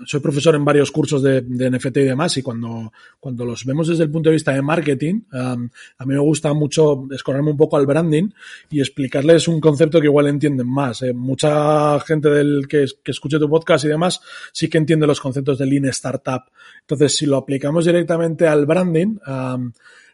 soy profesor en varios cursos de, NFT y demás, y cuando, cuando los vemos desde el punto de vista de marketing, a mí me gusta mucho escorrerme un poco al branding y explicarles un concepto que igual entienden más. Eh, mucha gente del que, que escuche tu podcast y demás sí que entiende los conceptos de Lean Startup. Entonces, si lo aplicamos directamente al branding,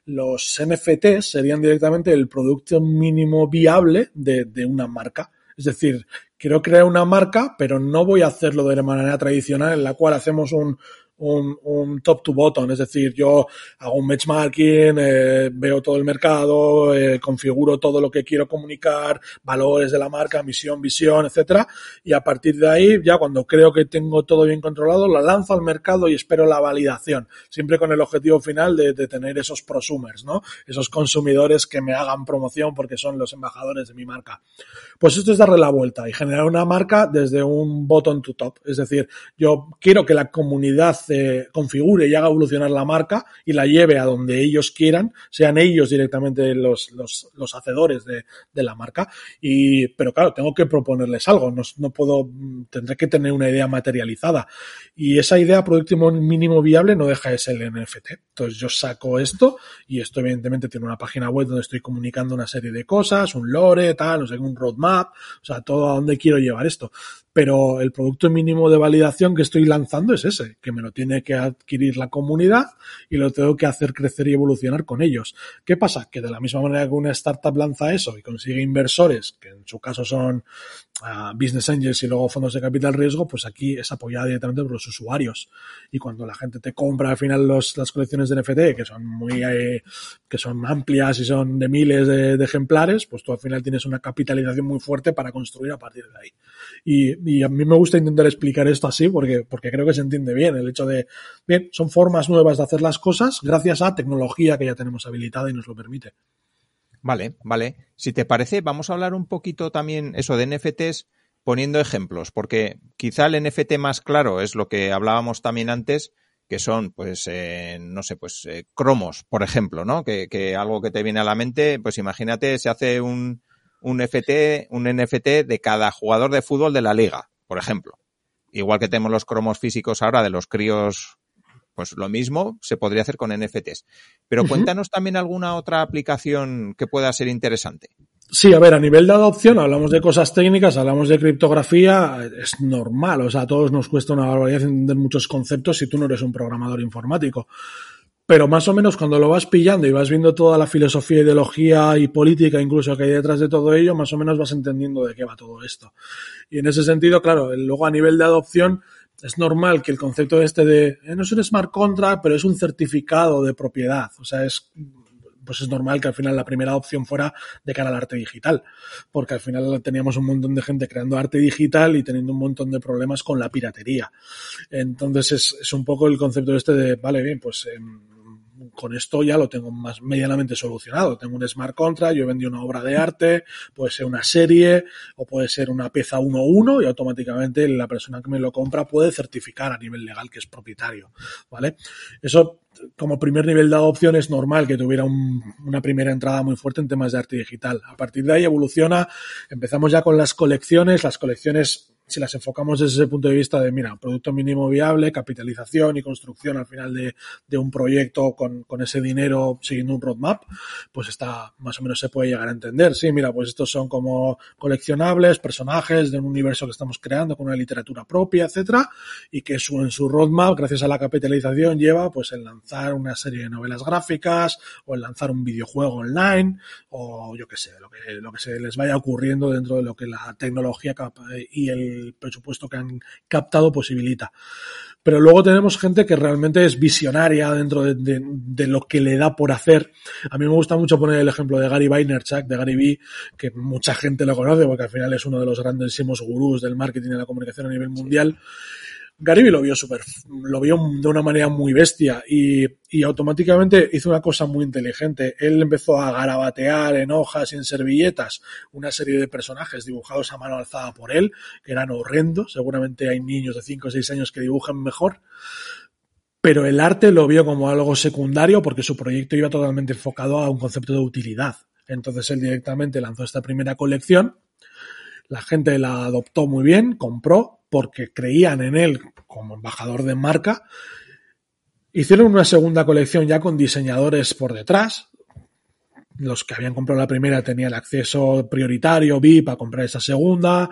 los NFTs serían directamente el producto mínimo viable de una marca. Es decir, quiero crear una marca, pero no voy a hacerlo de manera tradicional en la cual hacemos un, un, un, top to bottom, es decir, yo hago un benchmarking, eh, veo todo el mercado, eh, configuro todo lo que quiero comunicar, valores de la marca, misión, visión, etcétera, y a partir de ahí, ya cuando creo que tengo todo bien controlado, la lanzo al mercado y espero la validación, siempre con el objetivo final de, de tener esos prosumers, ¿no? Esos consumidores que me hagan promoción porque son los embajadores de mi marca. Pues esto es darle la vuelta y generar una marca desde un bottom to top, es decir, yo quiero que la comunidad hace, configure y haga evolucionar la marca y la lleve a donde ellos quieran, sean ellos directamente los, los, los hacedores de, de, la marca. Y, pero claro, tengo que proponerles algo, no, no, puedo, tendré que tener una idea materializada. Y esa idea, producto mínimo viable, no deja de ser el NFT. Entonces yo saco esto y esto evidentemente tiene una página web donde estoy comunicando una serie de cosas, un lore, tal, no sé, un roadmap, o sea, todo a dónde quiero llevar esto pero el producto mínimo de validación que estoy lanzando es ese, que me lo tiene que adquirir la comunidad y lo tengo que hacer crecer y evolucionar con ellos. ¿Qué pasa? Que de la misma manera que una startup lanza eso y consigue inversores, que en su caso son uh, business angels y luego fondos de capital riesgo, pues aquí es apoyada directamente por los usuarios. Y cuando la gente te compra al final las colecciones de NFT, que son muy, eh, que son amplias y son de miles de, ejemplares, pues tú al final tienes una capitalización muy fuerte para construir a partir de ahí. Y, y a mí me gusta intentar explicar esto así porque, porque creo que se entiende bien el hecho de, bien, son formas nuevas de hacer las cosas gracias a tecnología que ya tenemos habilitada y nos lo permite. Vale, vale. Si te parece, vamos a hablar un poquito también eso de NFTs poniendo ejemplos, porque quizá el NFT más claro es lo que hablábamos también antes, que son, pues, eh, no sé, pues, eh, cromos, por ejemplo, ¿no? Que, que algo que te viene a la mente, pues imagínate, se hace un, un FT, un NFT de cada jugador de fútbol de la liga, por ejemplo. Igual que tenemos los cromos físicos ahora de los críos, pues lo mismo se podría hacer con NFTs. Pero uh -huh. cuéntanos también alguna otra aplicación que pueda ser interesante. Sí, a ver, a nivel de adopción hablamos de cosas técnicas, hablamos de criptografía, es normal, o sea, a todos nos cuesta una barbaridad entender muchos conceptos si tú no eres un programador informático pero más o menos cuando lo vas pillando y vas viendo toda la filosofía, ideología y política incluso que hay detrás de todo ello, más o menos vas entendiendo de qué va todo esto. Y en ese sentido, claro, luego a nivel de adopción es normal que el concepto este de eh, no es un smart contract, pero es un certificado de propiedad, o sea, es pues es normal que al final la primera opción fuera de cara al arte digital, porque al final teníamos un montón de gente creando arte digital y teniendo un montón de problemas con la piratería. Entonces es, es un poco el concepto este de, vale, bien, pues eh, con esto ya lo tengo más medianamente solucionado. Tengo un smart contract, yo he vendido una obra de arte, puede ser una serie o puede ser una pieza 1-1 y automáticamente la persona que me lo compra puede certificar a nivel legal que es propietario, ¿vale? Eso como primer nivel de adopción es normal que tuviera un, una primera entrada muy fuerte en temas de arte digital. A partir de ahí evoluciona, empezamos ya con las colecciones, las colecciones si las enfocamos desde ese punto de vista de, mira, producto mínimo viable, capitalización y construcción al final de, de un proyecto con, con, ese dinero siguiendo un roadmap, pues está, más o menos se puede llegar a entender. Sí, mira, pues estos son como coleccionables, personajes de un universo que estamos creando con una literatura propia, etcétera, y que su, en su roadmap, gracias a la capitalización, lleva pues el lanzar una serie de novelas gráficas o el lanzar un videojuego online o yo qué sé, lo que, lo que se les vaya ocurriendo dentro de lo que la tecnología y el el presupuesto que han captado posibilita. Pero luego tenemos gente que realmente es visionaria dentro de, de, de, lo que le da por hacer. A mí me gusta mucho poner el ejemplo de Gary Vaynerchuk, de Gary Vee, que mucha gente lo conoce porque al final es uno de los grandísimos gurús del marketing y de la comunicación a nivel mundial. Gary lo vio súper, lo vio de una manera muy bestia y, y, automáticamente hizo una cosa muy inteligente. Él empezó a garabatear en hojas y en servilletas una serie de personajes dibujados a mano alzada por él, que eran horrendos. Seguramente hay niños de 5 o 6 años que dibujan mejor. Pero el arte lo vio como algo secundario porque su proyecto iba totalmente enfocado a un concepto de utilidad. Entonces él directamente lanzó esta primera colección. La gente la adoptó muy bien, compró, porque creían en él como embajador de marca. Hicieron una segunda colección ya con diseñadores por detrás. Los que habían comprado la primera tenían acceso prioritario, VIP, a comprar esa segunda.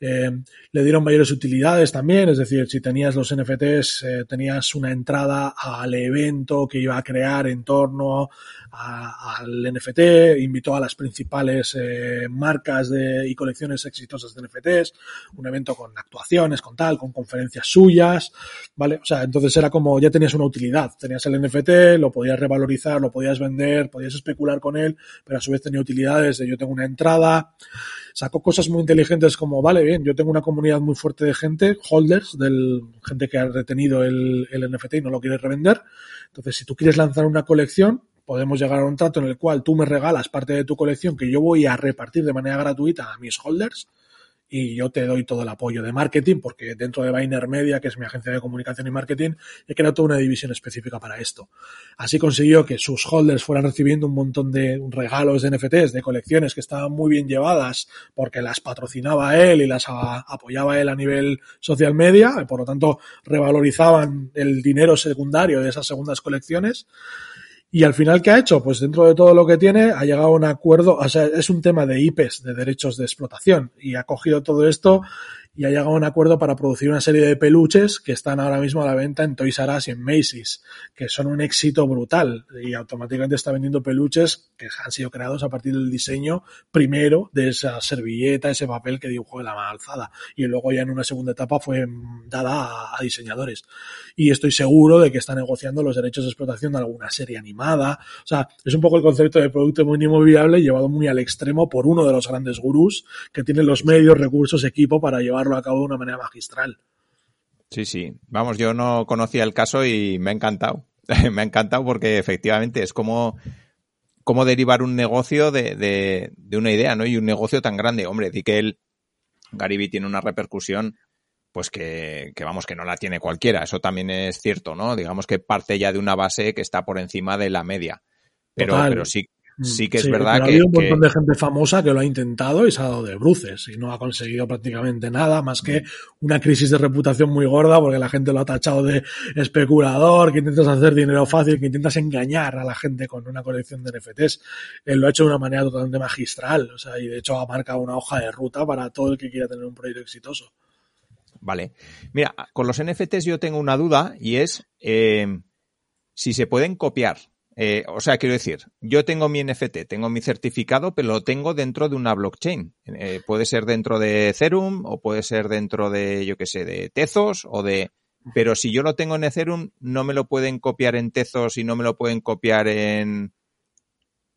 Eh, le dieron mayores utilidades también, es decir, si tenías los NFTs, eh, tenías una entrada al evento que iba a crear en torno a, al NFT, invitó a las principales eh, marcas de, y colecciones exitosas de NFTs, un evento con actuaciones, con tal, con conferencias suyas, ¿vale? O sea, entonces era como, ya tenías una utilidad, tenías el NFT, lo podías revalorizar, lo podías vender, podías especular con él, pero a su vez tenía utilidades de yo tengo una entrada, sacó cosas muy inteligentes como, vale, bien, yo tengo una comunidad muy fuerte de gente, holders, del gente que ha retenido el, el NFT y no lo quiere revender. Entonces, si tú quieres lanzar una colección, podemos llegar a un trato en el cual tú me regalas parte de tu colección que yo voy a repartir de manera gratuita a mis holders y yo te doy todo el apoyo de marketing, porque dentro de Biner Media, que es mi agencia de comunicación y marketing, he creado toda una división específica para esto. Así consiguió que sus holders fueran recibiendo un montón de regalos de NFTs, de colecciones que estaban muy bien llevadas, porque las patrocinaba él y las apoyaba él a nivel social media, y por lo tanto revalorizaban el dinero secundario de esas segundas colecciones. Y al final, ¿qué ha hecho? Pues dentro de todo lo que tiene, ha llegado a un acuerdo, o sea, es un tema de IPES, de derechos de explotación, y ha cogido todo esto y ha llegado a un acuerdo para producir una serie de peluches que están ahora mismo a la venta en Toys R Us y en Macy's, que son un éxito brutal y automáticamente está vendiendo peluches que han sido creados a partir del diseño primero de esa servilleta, ese papel que dibujó la alzada y luego ya en una segunda etapa fue dada a, diseñadores. Y estoy seguro de que está negociando los derechos de explotación de alguna serie animada. O sea, es un poco el concepto de producto mínimo viable llevado muy al extremo por uno de los grandes gurús que tiene los medios, recursos, equipo para llevar llevarlo a cabo de una manera magistral. Sí, sí. Vamos, yo no conocía el caso y me ha encantado. me ha encantado porque efectivamente es como, como derivar un negocio de, de, una idea, ¿no? Y un negocio tan grande. Hombre, di que el Gariby tiene una repercusión pues que, que, vamos, que no la tiene cualquiera. Eso también es cierto, ¿no? Digamos que parte ya de una base que está por encima de la media. Pero, pero sí, sí que es verdad que. Ha habido un montón de gente famosa que lo ha intentado y se ha dado de bruces y no ha conseguido prácticamente nada más que una crisis de reputación muy gorda porque la gente lo ha tachado de especulador, que intentas hacer dinero fácil, que intentas engañar a la gente con una colección de NFTs. Él lo ha hecho de una manera totalmente magistral, o sea, y de hecho ha marcado una hoja de ruta para todo el que quiera tener un proyecto exitoso. Vale. Mira, con los NFTs yo tengo una duda y es eh, si se pueden copiar. Eh, o sea, quiero decir, yo tengo mi NFT, tengo mi certificado, pero lo tengo dentro de una blockchain. Eh, puede ser dentro de Ethereum o puede ser dentro de, yo qué sé, de Tezos o de... Pero si yo lo tengo en Ethereum, no me lo pueden copiar en Tezos y no me lo pueden copiar en,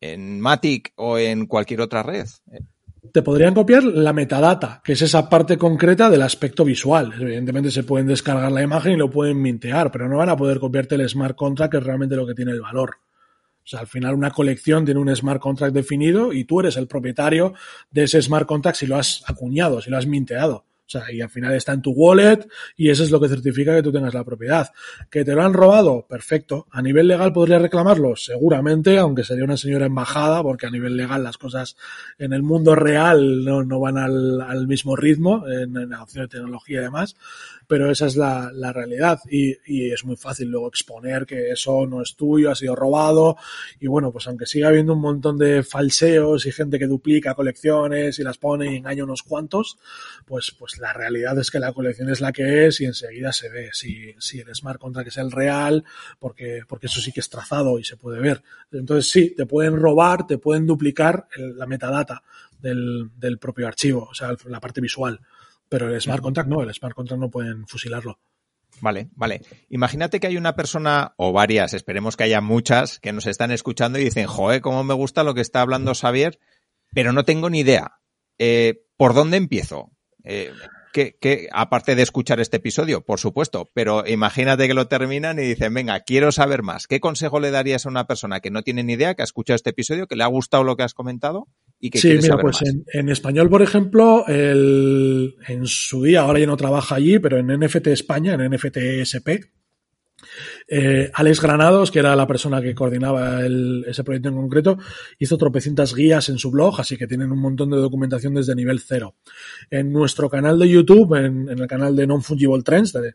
en Matic o en cualquier otra red. Te podrían copiar la metadata, que es esa parte concreta del aspecto visual. Evidentemente se pueden descargar la imagen y lo pueden mintear, pero no van a poder copiarte el smart contract, que es realmente lo que tiene el valor. O sea, al final una colección tiene un smart contract definido y tú eres el propietario de ese smart contract si lo has acuñado, si lo has minteado. O sea, y al final está en tu wallet y eso es lo que certifica que tú tengas la propiedad. ¿Que te lo han robado? Perfecto. ¿A nivel legal podría reclamarlo? Seguramente, aunque sería una señora embajada, porque a nivel legal las cosas en el mundo real no, no van al, al, mismo ritmo, en, en la opción de tecnología y demás pero esa es la, la realidad y, y, es muy fácil luego exponer que eso no es tuyo, ha sido robado y bueno, pues aunque siga habiendo un montón de falseos y gente que duplica colecciones y las pone y engaña unos cuantos, pues, pues la realidad es que la colección es la que es y enseguida se ve si, si el smart contract es el real, porque, porque eso sí que es trazado y se puede ver. Entonces sí, te pueden robar, te pueden duplicar el, la metadata del, del propio archivo, o sea, la parte visual. Pero el smart contract no, el smart contract no pueden fusilarlo. Vale, vale. Imagínate que hay una persona, o varias, esperemos que haya muchas, que nos están escuchando y dicen, joder, cómo me gusta lo que está hablando Xavier, pero no tengo ni idea. Eh, ¿Por dónde empiezo? Eh, que, aparte de escuchar este episodio, por supuesto, pero imagínate que lo terminan y dicen, venga, quiero saber más. ¿Qué consejo le darías a una persona que no tiene ni idea, que ha escuchado este episodio, que le ha gustado lo que has comentado y que sí, mira, pues En, español, por ejemplo, el, en su día, ahora ya no trabaja allí, pero en NFT España, en NFT SP, eh, Alex Granados, que era la persona que coordinaba ese proyecto en concreto, hizo tropecientas guías en su blog, así que tienen un montón de documentación desde nivel cero. En nuestro canal de YouTube, en, el canal de Non-Fungible Trends, de,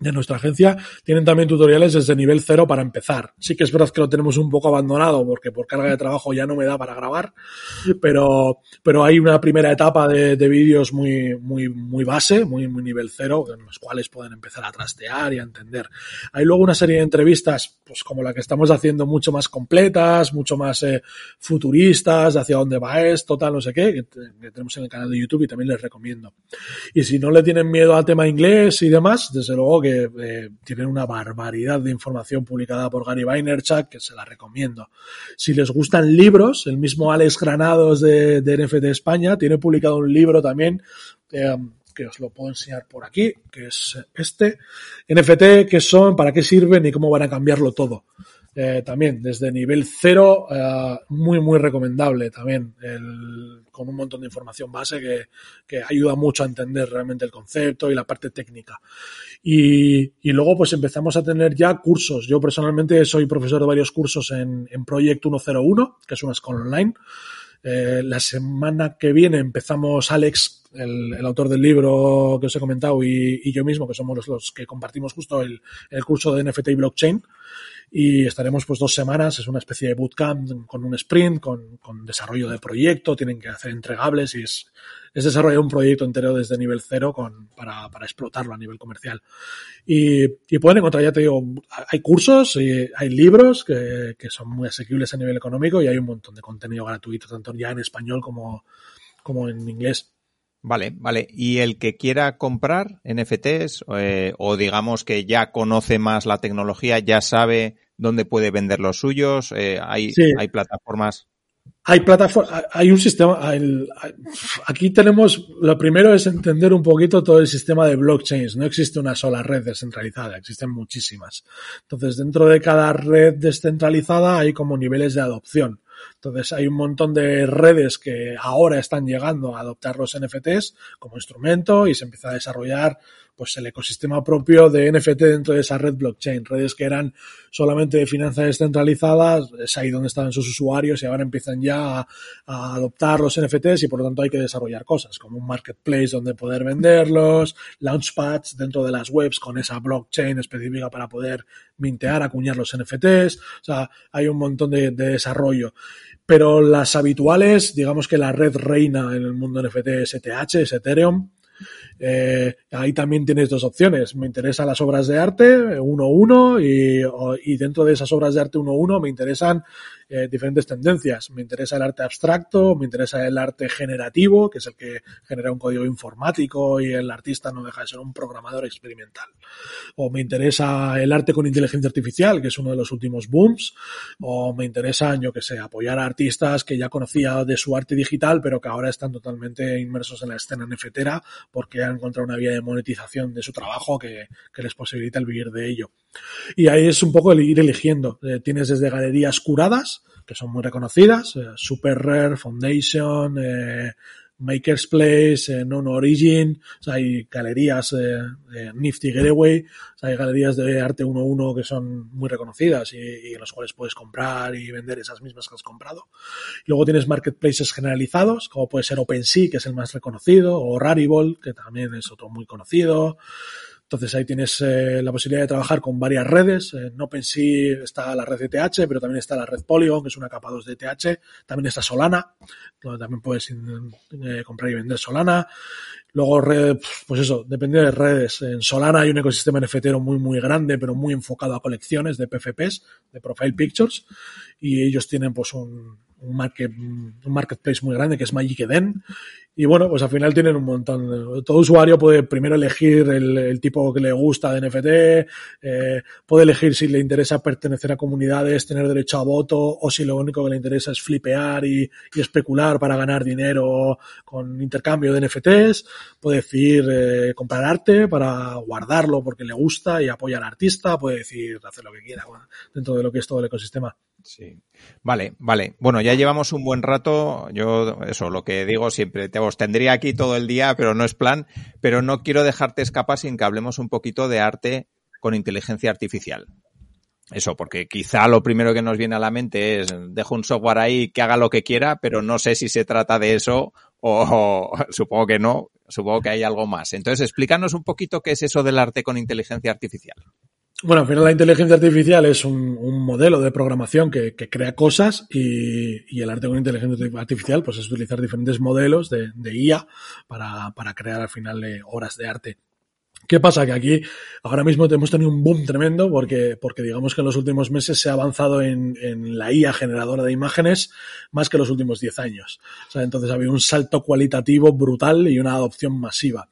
de nuestra agencia tienen también tutoriales desde nivel cero para empezar. Sí que es verdad que lo tenemos un poco abandonado porque por carga de trabajo ya no me da para grabar, pero, pero hay una primera etapa de, de vídeos muy, muy, muy base, muy, muy nivel cero, en los cuales pueden empezar a trastear y a entender. Hay luego una serie de entrevistas, pues como la que estamos haciendo, mucho más completas, mucho más eh, futuristas, de hacia dónde va esto, tal, no sé qué, que, que tenemos en el canal de YouTube y también les recomiendo. Y si no le tienen miedo al tema inglés y demás, desde luego que eh, tienen una barbaridad de información publicada por Gary Vaynerchuk, que se la recomiendo. Si les gustan libros, el mismo Alex Granados de, NFT España tiene publicado un libro también eh, que os lo puedo enseñar por aquí, que es este. NFT, qué son, para qué sirven y cómo van a cambiarlo todo. eh, también desde nivel cero, muy, muy recomendable también, el, con un montón de información base que, que, ayuda mucho a entender realmente el concepto y la parte técnica. Y, y, luego pues empezamos a tener ya cursos. Yo personalmente soy profesor de varios cursos en, en Project 101, que es una escuela online. Eh, la semana que viene empezamos Alex, el, el, autor del libro que os he comentado, y, y yo mismo, que somos los, los que compartimos justo el, el, curso de NFT y blockchain. Y estaremos pues dos semanas, es una especie de bootcamp con un sprint, con, con desarrollo de proyecto, tienen que hacer entregables y es, es desarrollar un proyecto entero desde nivel cero con, para, para explotarlo a nivel comercial. Y, y, pueden encontrar, ya te digo, hay cursos y hay libros que, que, son muy asequibles a nivel económico y hay un montón de contenido gratuito, tanto ya en español como, como en inglés. Vale, vale. ¿Y el que quiera comprar NFTs eh, o digamos que ya conoce más la tecnología, ya sabe dónde puede vender los suyos? Eh, hay, sí. hay plataformas. Hay plataformas, hay un sistema, aquí tenemos, lo primero es entender un poquito todo el sistema de blockchains. No existe una sola red descentralizada, existen muchísimas. Entonces, dentro de cada red descentralizada hay como niveles de adopción. Entonces hay un montón de redes que ahora están llegando a adoptar los NFTs como instrumento y se empieza a desarrollar pues el ecosistema propio de NFT dentro de esa red blockchain. Redes que eran solamente de finanzas descentralizadas, es ahí donde estaban sus usuarios y ahora empiezan ya a, adoptar los NFTs y por lo tanto hay que desarrollar cosas como un marketplace donde poder venderlos, launchpads dentro de las webs con esa blockchain específica para poder mintear, acuñar los NFTs. O sea, hay un montón de, de desarrollo pero las habituales, digamos que la red reina en el mundo NFT es ETH, es Ethereum. Eh, ahí también tienes dos opciones. Me interesan las obras de arte 1-1 y, y, dentro de esas obras de arte 1-1 me interesan eh, diferentes tendencias. Me interesa el arte abstracto, me interesa el arte generativo, que es el que genera un código informático y el artista no deja de ser un programador experimental. O me interesa el arte con inteligencia artificial, que es uno de los últimos booms. O me interesa, yo que sé, apoyar a artistas que ya conocía de su arte digital, pero que ahora están totalmente inmersos en la escena nefetera porque han encontrado una vía de monetización de su trabajo que, les posibilita el vivir de ello. Y ahí es un poco el ir eligiendo. Eh, tienes desde galerías curadas, que son muy reconocidas, eh, Super Rare, Foundation, eh, Maker's Place, Non Origin, o sea, hay galerías Nifty Getaway, o sea, hay galerías de arte 1-1 que son muy reconocidas y, y, en las cuales puedes comprar y vender esas mismas que has comprado. Luego tienes marketplaces generalizados, como puede ser OpenSea, que es el más reconocido, o Rarible, que también es otro muy conocido. Entonces ahí tienes eh, la posibilidad de trabajar con varias redes. En OpenSea está la red de TH, pero también está la red Polygon, que es una capa 2 de TH. También está Solana, donde también puedes eh, comprar y vender Solana. Luego, pues eso, depende de redes. En Solana hay un ecosistema NFTero muy, muy grande, pero muy enfocado a colecciones de PFPs, de Profile Pictures, y ellos tienen pues un, un, market, un marketplace muy grande que es Magic Eden. Y bueno, pues al final tienen un montón. Todo usuario puede primero elegir el, tipo que le gusta de NFT, eh, puede elegir si le interesa pertenecer a comunidades, tener derecho a voto, o si lo único que le interesa es flipear y, especular para ganar dinero con intercambio de NFTs. Puede decir eh, comprar arte para guardarlo porque le gusta y apoya al artista. Puede decir hacer lo que quiera dentro de lo que es todo el ecosistema. Sí. Vale, vale. Bueno, ya llevamos un buen rato. Yo, eso, lo que digo siempre, te os tendría aquí todo el día, pero no es plan. Pero no quiero dejarte escapar sin que hablemos un poquito de arte con inteligencia artificial. Eso, porque quizá lo primero que nos viene a la mente es dejo un software ahí que haga lo que quiera, pero no sé si se trata de eso o, o supongo que no, supongo que hay algo más. Entonces, explícanos un poquito qué es eso del arte con inteligencia artificial. Bueno, al final la inteligencia artificial es un, un modelo de programación que, que crea cosas y, y, el arte con inteligencia artificial pues es utilizar diferentes modelos de, de IA para, para, crear al final eh, obras de arte. ¿Qué pasa? Que aquí ahora mismo hemos tenido un boom tremendo porque, porque digamos que en los últimos meses se ha avanzado en, la IA generadora de imágenes más que los últimos 10 años. O sea, entonces había un salto cualitativo brutal y una adopción masiva.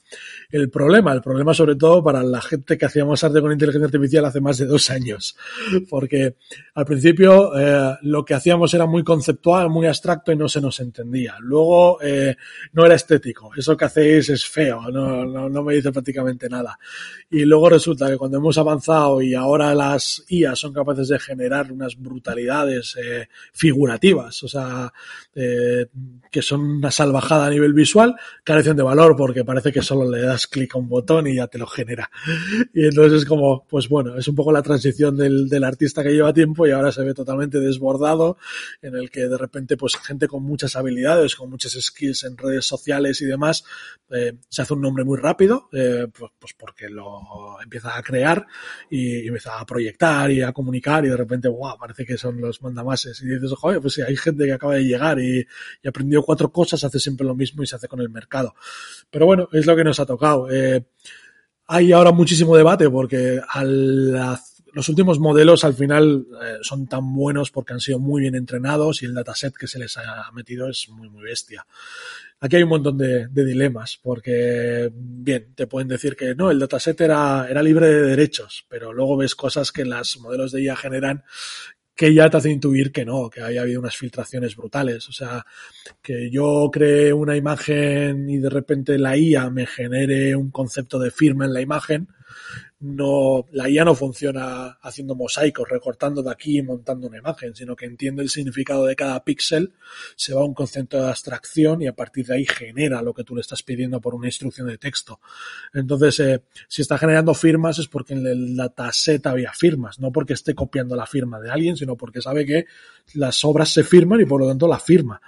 El problema, el problema sobre todo para la gente que hacíamos arte con inteligencia artificial hace más de dos años. Porque al principio eh, lo que hacíamos era muy conceptual, muy abstracto y no se nos entendía. Luego eh, no era estético. Eso que hacéis es feo, no, no, no me dice prácticamente nada nada. Y luego resulta que cuando hemos avanzado y ahora las IA son capaces de generar unas brutalidades eh, figurativas, o sea, eh, que son una salvajada a nivel visual, carecen de valor porque parece que solo le das clic a un botón y ya te lo genera. Y entonces es como, pues bueno, es un poco la transición del, del artista que lleva tiempo y ahora se ve totalmente desbordado, en el que de repente pues gente con muchas habilidades, con muchas skills en redes sociales y demás, eh, se hace un nombre muy rápido, eh, pues, pues, porque lo empieza a crear y, empieza a proyectar y a comunicar y de repente, wow, parece que son los mandamases. Y dices, joder, pues si hay gente que acaba de llegar y, y aprendió cuatro cosas, hace siempre lo mismo y se hace con el mercado. Pero bueno, es lo que nos ha tocado. Eh, hay ahora muchísimo debate porque al los últimos modelos al final eh, son tan buenos porque han sido muy bien entrenados y el dataset que se les ha metido es muy, muy bestia. Aquí hay un montón de, dilemas porque, bien, te pueden decir que no, el dataset era, era libre de derechos, pero luego ves cosas que las modelos de IA generan que ya te hace intuir que no, que haya habido unas filtraciones brutales. O sea, que yo cree una imagen y de repente la IA me genere un concepto de firma en la imagen, no, la IA no funciona haciendo mosaicos, recortando de aquí y montando una imagen, sino que entiende el significado de cada píxel, se va a un concepto de abstracción y a partir de ahí genera lo que tú le estás pidiendo por una instrucción de texto. Entonces, eh, si está generando firmas es porque en el dataset había firmas, no porque esté copiando la firma de alguien, sino porque sabe que las obras se firman y por lo tanto la firma,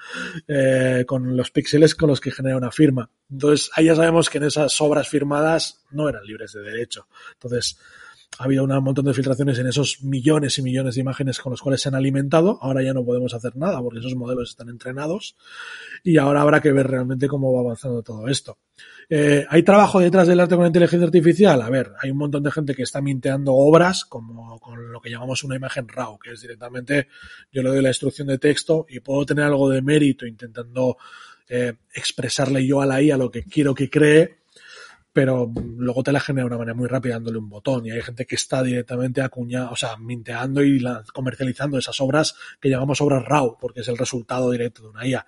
eh, con los píxeles con los que genera una firma. Entonces, ahí ya sabemos que en esas obras firmadas no eran libres de derecho. Entonces, ha habido un montón de filtraciones en esos millones y millones de imágenes con los cuales se han alimentado. Ahora ya no podemos hacer nada porque esos modelos están entrenados y ahora habrá que ver realmente cómo va avanzando todo esto. Eh, ¿Hay trabajo detrás del arte con la inteligencia artificial? A ver, hay un montón de gente que está minteando obras como con lo que llamamos una imagen RAW, que es directamente yo le doy la instrucción de texto y puedo tener algo de mérito intentando eh, expresarle yo a la IA lo que quiero que cree pero luego te la genera de una manera muy rápida dándole un botón y hay gente que está directamente acuñando, o sea, minteando y la, comercializando esas obras que llamamos obras RAW, porque es el resultado directo de una IA.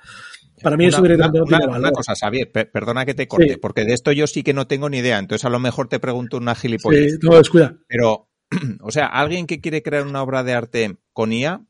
Para mí eso directamente no tiene valor. Una cosa, Xavier, perdona que te corte, sí. porque de esto yo sí que no tengo ni idea, entonces a lo mejor te pregunto una gilipollez. Sí, no, descuida. Pero, o sea, alguien que quiere crear una obra de arte con IA,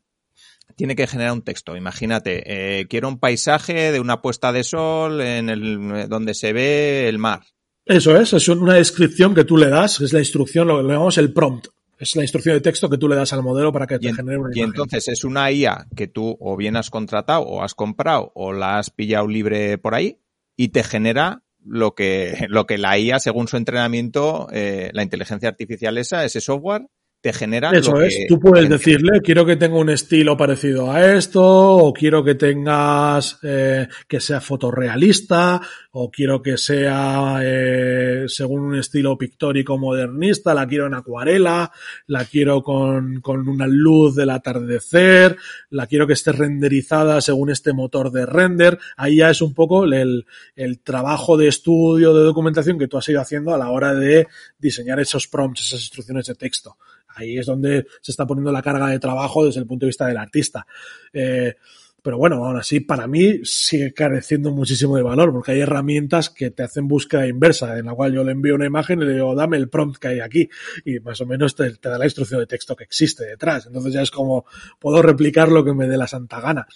tiene que generar un texto. Imagínate, eh, quiero un paisaje de una puesta de sol en el donde se ve el mar. Eso es, es una descripción que tú le das, es la instrucción, lo que llamamos el prompt. Es la instrucción de texto que tú le das al modelo para que te genere una Y imagen. entonces es una IA que tú o bien has contratado o has comprado o la has pillado libre por ahí y te genera lo que, lo que la IA, según su entrenamiento, eh, la inteligencia artificial esa, ese software, te genera. Eso lo es, tú puedes decirle, quiero que tenga un estilo parecido a esto, o quiero que tengas, eh, que sea fotorrealista, o quiero que sea eh, según un estilo pictórico modernista, la quiero en acuarela, la quiero con, con una luz del atardecer, la quiero que esté renderizada según este motor de render. Ahí ya es un poco el, el trabajo de estudio, de documentación que tú has ido haciendo a la hora de diseñar esos prompts, esas instrucciones de texto. Ahí es donde se está poniendo la carga de trabajo desde el punto de vista del artista. Eh, pero bueno, aún así, para mí sigue careciendo muchísimo de valor, porque hay herramientas que te hacen búsqueda inversa, en la cual yo le envío una imagen y le digo, dame el prompt que hay aquí, y más o menos te, te da la instrucción de texto que existe detrás. Entonces ya es como, puedo replicar lo que me dé la santa gana.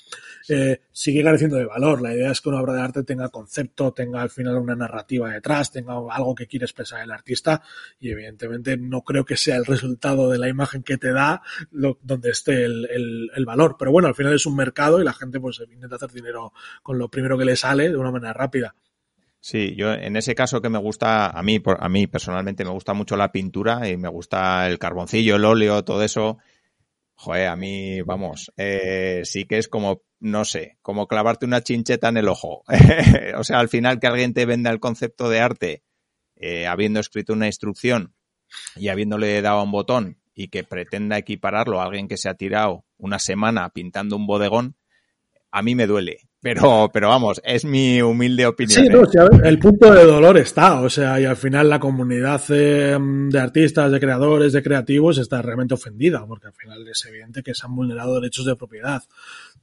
Eh, sigue careciendo de valor. La idea es que una obra de arte tenga concepto, tenga al final una narrativa detrás, tenga algo que quiere expresar el artista, y evidentemente no creo que sea el resultado de la imagen que te da lo, donde esté el, el, valor. Pero bueno, al final es un mercado y la gente pues intenta hacer dinero con lo primero que le sale de una manera rápida. Sí, yo en ese caso que me gusta, a mí, a mí personalmente me gusta mucho la pintura y me gusta el carboncillo, el óleo, todo eso. Joder, a mí, vamos, eh, sí que es como, no sé, como clavarte una chincheta en el ojo. o sea, al final que alguien te venda el concepto de arte, eh, habiendo escrito una instrucción y habiéndole dado un botón y que pretenda equipararlo a alguien que se ha tirado una semana pintando un bodegón, a mí me duele. Pero, pero vamos, es mi humilde opinión. Sí, ¿eh? el punto de dolor está, o sea, y al final la comunidad eh, de artistas, de creadores, de creativos está realmente ofendida, porque al final es evidente que se han vulnerado derechos de propiedad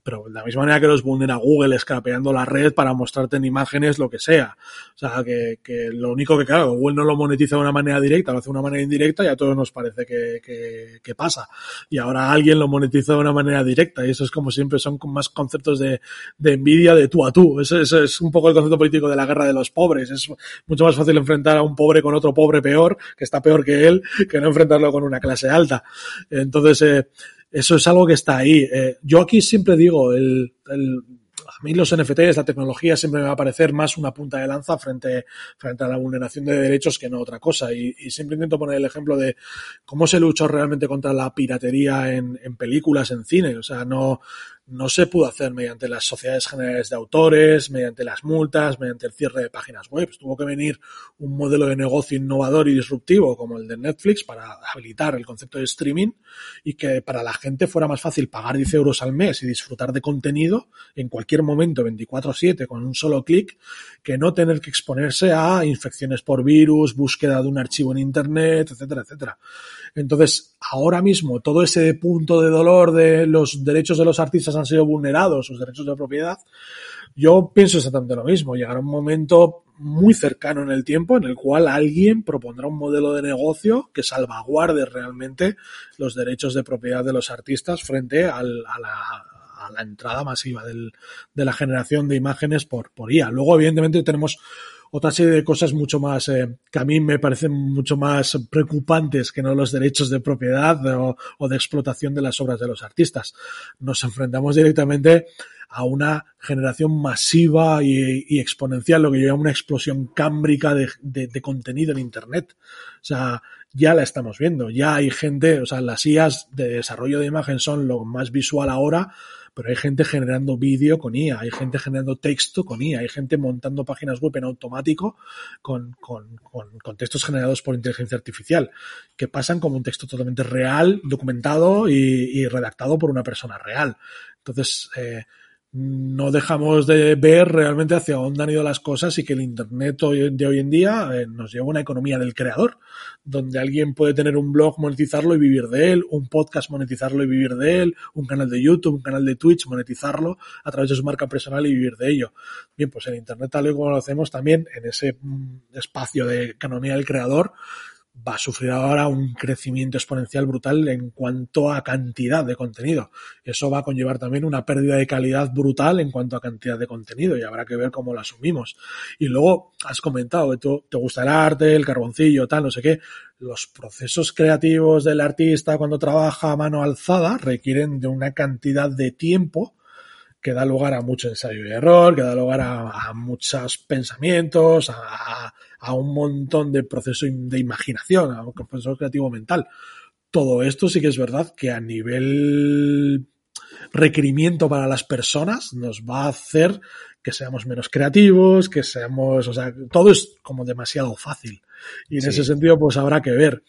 pero de la misma manera que los vulnera Google escapeando la red para mostrarte en imágenes lo que sea. O sea, que, que, lo único que, claro, Google no lo monetiza de una manera directa, lo hace de una manera indirecta y a todos nos parece que, que, que, pasa. Y ahora alguien lo monetiza de una manera directa y eso es como siempre, son más conceptos de, de envidia de tú a tú. Eso es un poco el concepto político de la guerra de los pobres. Es mucho más fácil enfrentar a un pobre con otro pobre peor, que está peor que él, que no enfrentarlo con una clase alta. Entonces, eh, eso es algo que está ahí. Eh, yo aquí siempre digo, el, a mí los NFTs, la tecnología siempre me va a parecer más una punta de lanza frente, frente a la vulneración de derechos que no otra cosa. Y, y siempre intento poner el ejemplo de cómo se luchó realmente contra la piratería en, en películas, en cine. O sea, no, no se pudo hacer mediante las sociedades generales de autores, mediante las multas, mediante el cierre de páginas web. Tuvo que venir un modelo de negocio innovador y disruptivo como el de Netflix para habilitar el concepto de streaming y que para la gente fuera más fácil pagar 10 euros al mes y disfrutar de contenido en cualquier momento 24/7 con un solo clic que no tener que exponerse a infecciones por virus, búsqueda de un archivo en Internet, etcétera, etcétera. Entonces, ahora mismo todo ese punto de dolor de los derechos de los artistas han sido vulnerados, sus derechos de propiedad, yo pienso exactamente lo mismo. Llegará un momento muy cercano en el tiempo en el cual alguien propondrá un modelo de negocio que salvaguarde realmente los derechos de propiedad de los artistas frente a, la, a, la, entrada masiva de la generación de imágenes por, por IA. Luego, evidentemente, tenemos otra serie de cosas mucho más eh, que a mí me parecen mucho más preocupantes que no los derechos de propiedad o, de explotación de las obras de los artistas. Nos enfrentamos directamente a una generación masiva y, exponencial, lo que yo llamo una explosión cámbrica de, de, de, contenido en Internet. O sea, ya la estamos viendo, ya hay gente, o sea, las IAs de desarrollo de imagen son lo más visual ahora, pero hay gente generando vídeo con IA, hay gente generando texto con IA, hay gente montando páginas web en automático con, con, con, textos generados por inteligencia artificial, que pasan como un texto totalmente real, documentado y, y redactado por una persona real. Entonces, eh, no dejamos de ver realmente hacia dónde han ido las cosas y que el Internet de hoy en día eh, nos lleva a una economía del creador, donde alguien puede tener un blog, monetizarlo y vivir de él, un podcast, monetizarlo y vivir de él, un canal de YouTube, un canal de Twitch, monetizarlo a través de su marca personal y vivir de ello. Bien, pues el Internet tal y como lo hacemos también en ese espacio de economía del creador, va a sufrir ahora un crecimiento exponencial brutal en cuanto a cantidad de contenido. Eso va a conllevar también una pérdida de calidad brutal en cuanto a cantidad de contenido y habrá que ver cómo lo asumimos. Y luego has comentado que tú, te gusta el arte, el carboncillo, tal, no sé qué. Los procesos creativos del artista cuando trabaja a mano alzada requieren de una cantidad de tiempo que da lugar a mucho ensayo y error, que da lugar a, muchos pensamientos, a, un montón de proceso de imaginación, a un proceso creativo mental. Todo esto sí que es verdad que a nivel requerimiento para las personas nos va a hacer que seamos menos creativos, que seamos, o sea, todo es como demasiado fácil. Y en sí. ese sentido, pues habrá que ver.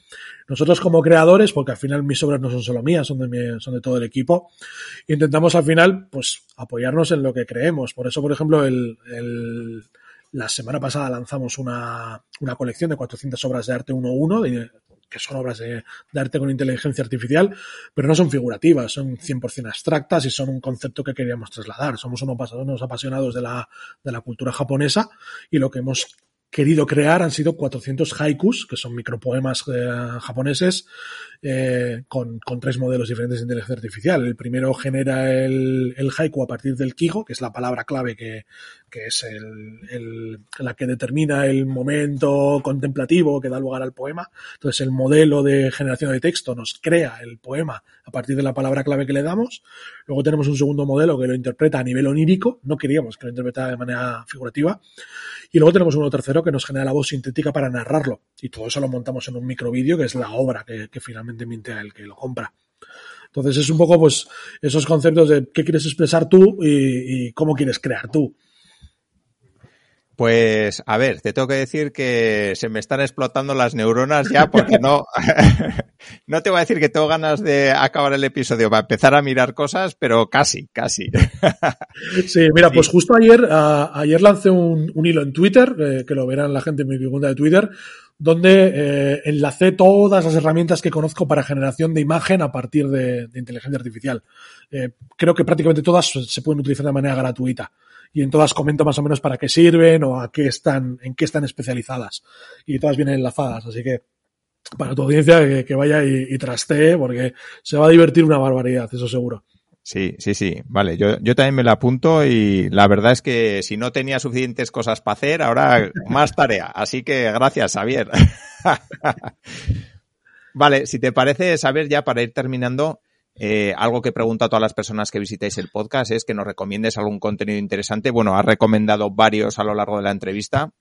Nosotros como creadores, porque al final mis obras no son solo mías, son de, mi, son de todo el equipo, intentamos al final, pues, apoyarnos en lo que creemos. Por eso, por ejemplo, el, el la semana pasada lanzamos una, una colección de 400 obras de arte 1-1, que son obras de, arte con inteligencia artificial, pero no son figurativas, son 100% abstractas y son un concepto que queríamos trasladar. Somos unos, unos apasionados de la, de la cultura japonesa y lo que hemos querido crear han sido 400 haikus, que son micropoemas eh, japoneses, eh, con, con, tres modelos diferentes de inteligencia artificial. El primero genera el, el, haiku a partir del kigo, que es la palabra clave que, que es el, la que determina el momento contemplativo que da lugar al poema. Entonces el modelo de generación de texto nos crea el poema a partir de la palabra clave que le damos. Luego tenemos un segundo modelo que lo interpreta a nivel onírico, no queríamos que lo interpretara de manera figurativa. Y luego tenemos uno tercero que nos genera la voz sintética para narrarlo. Y todo eso lo montamos en un microvídeo que es la obra que, finalmente mintea el que lo compra. Entonces es un poco pues esos conceptos de qué quieres expresar tú y cómo quieres crear tú. Pues, a ver, te tengo que decir que se me están explotando las neuronas ya porque no, no te voy a decir que tengo ganas de acabar el episodio para empezar a mirar cosas, pero casi, casi. Sí, mira, pues justo ayer, ayer lancé un, hilo en Twitter, eh, que lo verán la gente en mi cuenta de Twitter, donde eh, enlacé todas las herramientas que conozco para generación de imagen a partir de, inteligencia artificial. Eh, creo que prácticamente todas se pueden utilizar de manera gratuita y en todas comento más o menos para qué sirven o a qué están, en qué están especializadas. Y todas vienen enlazadas, así que para tu audiencia que, vaya y, y trastee porque se va a divertir una barbaridad, eso seguro. Sí, sí, sí. Vale, yo, yo también me la apunto y la verdad es que si no tenía suficientes cosas para hacer, ahora más tarea. Así que gracias, Xavier. vale, si te parece, saber ya para ir terminando, eh, algo que pregunto a todas las personas que visitáis el podcast es que nos recomiendes algún contenido interesante. Bueno, has recomendado varios a lo largo de la entrevista,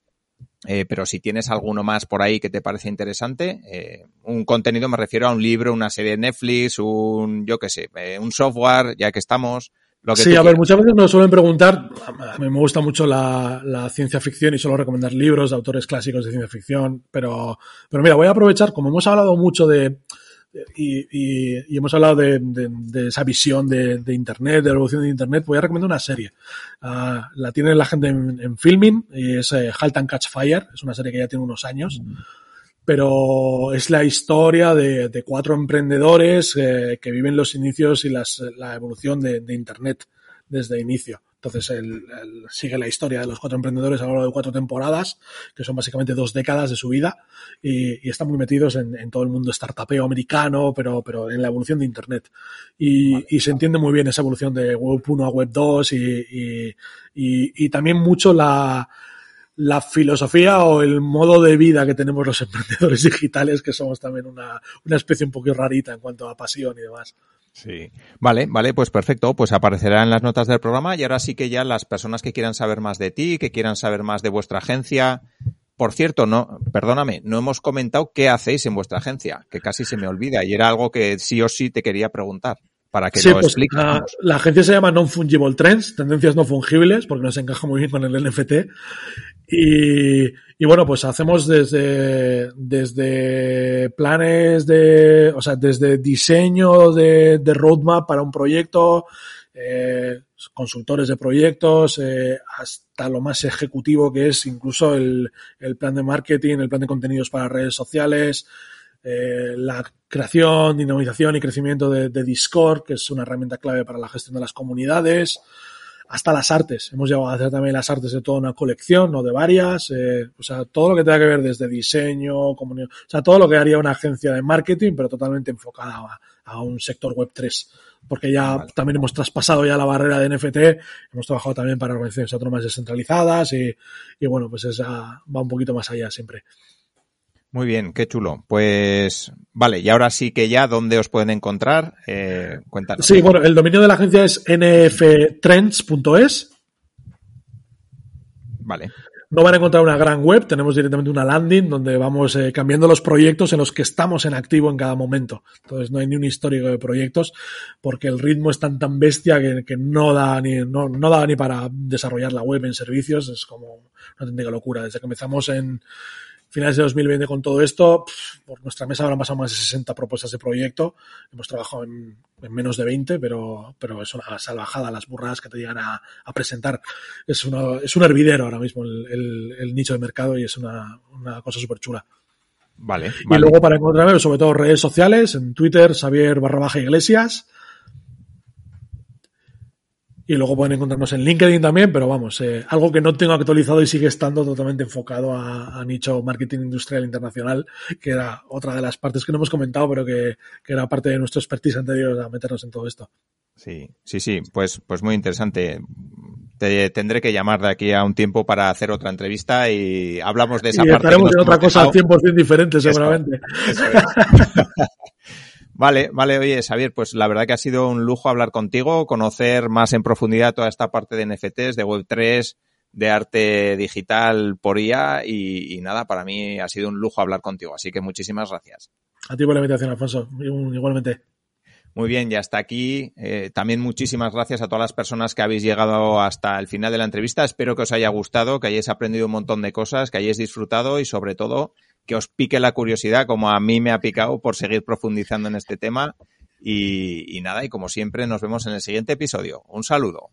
eh, pero si tienes alguno más por ahí que te parece interesante, eh, un contenido me refiero a un libro, una serie de Netflix, un, yo qué sé, un software, ya que estamos. Lo que sí, a ver, muchas veces nos suelen preguntar, a mí me gusta mucho la, la, ciencia ficción y suelo recomendar libros de autores clásicos de ciencia ficción, pero, pero mira, voy a aprovechar, como hemos hablado mucho de, y, hemos hablado de, esa visión de, Internet, de la evolución de Internet, voy a recomendar una serie. Ah, la tiene la gente en, filming y es eh, Halt and Catch Fire, es una serie que ya tiene unos años, pero es la historia de, cuatro emprendedores eh, que viven los inicios y la evolución de, Internet desde inicio. Entonces, él, sigue la historia de los cuatro emprendedores a lo largo de cuatro temporadas, que son básicamente dos décadas de su vida, y, están muy metidos en, todo el mundo startupeo americano, pero, pero en la evolución de Internet. Y, se entiende muy bien esa evolución de Web 1 a Web 2 y, y también mucho la, la filosofía o el modo de vida que tenemos los emprendedores digitales, que somos también una, una especie un poco rarita en cuanto a pasión y demás. Sí. Vale, vale, pues perfecto. Pues aparecerá en las notas del programa y ahora sí que ya las personas que quieran saber más de ti, que quieran saber más de vuestra agencia. Por cierto, no, perdóname, no hemos comentado qué hacéis en vuestra agencia, que casi se me olvida y era algo que sí o sí te quería preguntar para que lo pues, La, agencia se llama Non-Fungible Trends, tendencias no fungibles, porque nos encaja muy bien con el NFT. Y, y, bueno, pues hacemos desde, desde planes de, o sea, desde diseño de, de roadmap para un proyecto, eh, consultores de proyectos, eh, hasta lo más ejecutivo que es incluso el, el plan de marketing, el plan de contenidos para redes sociales, eh, la creación, dinamización y crecimiento de, Discord, que es una herramienta clave para la gestión de las comunidades, hasta las artes. Hemos llegado a hacer también las artes de toda una colección, no de varias. Eh, o sea, todo lo que tenga que ver desde diseño, comunicación, o sea, todo lo que haría una agencia de marketing, pero totalmente enfocada a, un sector web 3 porque ya también hemos traspasado ya la barrera de NFT, hemos trabajado también para organizaciones autónomas descentralizadas y, y bueno, pues esa va un poquito más allá siempre. Muy bien, qué chulo. Pues vale, y ahora sí que ya, ¿dónde os pueden encontrar? Eh, cuéntanos. Sí, bueno, el dominio de la agencia es nftrends.es. Vale. No van a encontrar una gran web, tenemos directamente una landing donde vamos eh, cambiando los proyectos en los que estamos en activo en cada momento. Entonces no hay ni un histórico de proyectos porque el ritmo es tan tan bestia que, no da ni no, no da ni para desarrollar la web en servicios, es como una auténtica locura. Desde que empezamos en finales de 2020 con todo esto, por nuestra mesa habrán pasado más de 60 propuestas de proyecto. Hemos trabajado en, menos de 20, pero, pero es una salvajada las burradas que te llegan a, presentar. Es, es un hervidero ahora mismo el, nicho de mercado y es una, cosa súper chula. Vale, Y luego para encontrarme, sobre todo redes sociales, en Twitter, Xavier barra baja iglesias, y luego pueden encontrarnos en LinkedIn también, pero vamos, eh, algo que no tengo actualizado y sigue estando totalmente enfocado a, nicho marketing industrial internacional, que era otra de las partes que no hemos comentado, pero que, era parte de nuestro expertise anterior a meternos en todo esto. Sí, sí, sí, pues, pues muy interesante. Te tendré que llamar de aquí a un tiempo para hacer otra entrevista y hablamos de esa y parte. Estaremos en otra cosa 100% diferente, seguramente. Vale, vale, oye, Xavier, pues la verdad que ha sido un lujo hablar contigo, conocer más en profundidad toda esta parte de NFTs, de Web3, de arte digital por IA y, nada, para mí ha sido un lujo hablar contigo, así que muchísimas gracias. A ti por la invitación, Alfonso, igualmente. Muy bien, y hasta aquí eh, también muchísimas gracias a todas las personas que habéis llegado hasta el final de la entrevista. Espero que os haya gustado, que hayáis aprendido un montón de cosas, que hayáis disfrutado y sobre todo que os pique la curiosidad como a mí me ha picado por seguir profundizando en este tema. y nada, y como siempre nos vemos en el siguiente episodio. Un saludo.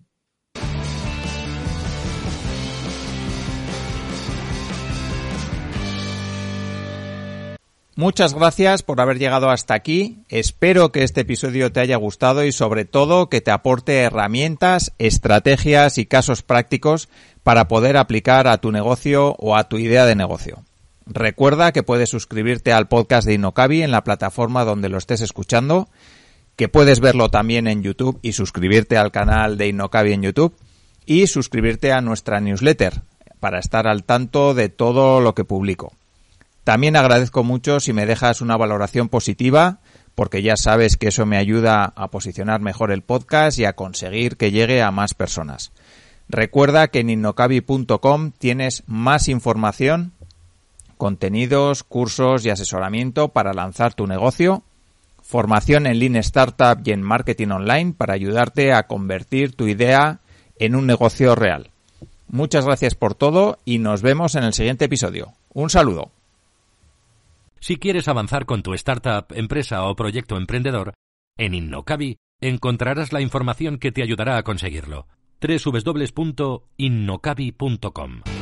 Muchas gracias por haber llegado hasta aquí. Espero que este episodio te haya gustado y sobre todo que te aporte herramientas, estrategias y casos prácticos para poder aplicar a tu negocio o a tu idea de negocio. Recuerda que puedes suscribirte al podcast de Innocabi en la plataforma donde lo estés escuchando, que puedes verlo también en YouTube y suscribirte al canal de Innocabi en YouTube y suscribirte a nuestra newsletter para estar al tanto de todo lo que publico. También agradezco mucho si me dejas una valoración positiva, porque ya sabes que eso me ayuda a posicionar mejor el podcast y a conseguir que llegue a más personas. Recuerda que en innocabi.com tienes más información, contenidos, cursos y asesoramiento para lanzar tu negocio, formación en Lean Startup y en marketing online para ayudarte a convertir tu idea en un negocio real. Muchas gracias por todo y nos vemos en el siguiente episodio. Un saludo. Si quieres avanzar con tu startup, empresa o proyecto emprendedor, en Innocabi encontrarás la información que te ayudará a conseguirlo. www.innocabi.com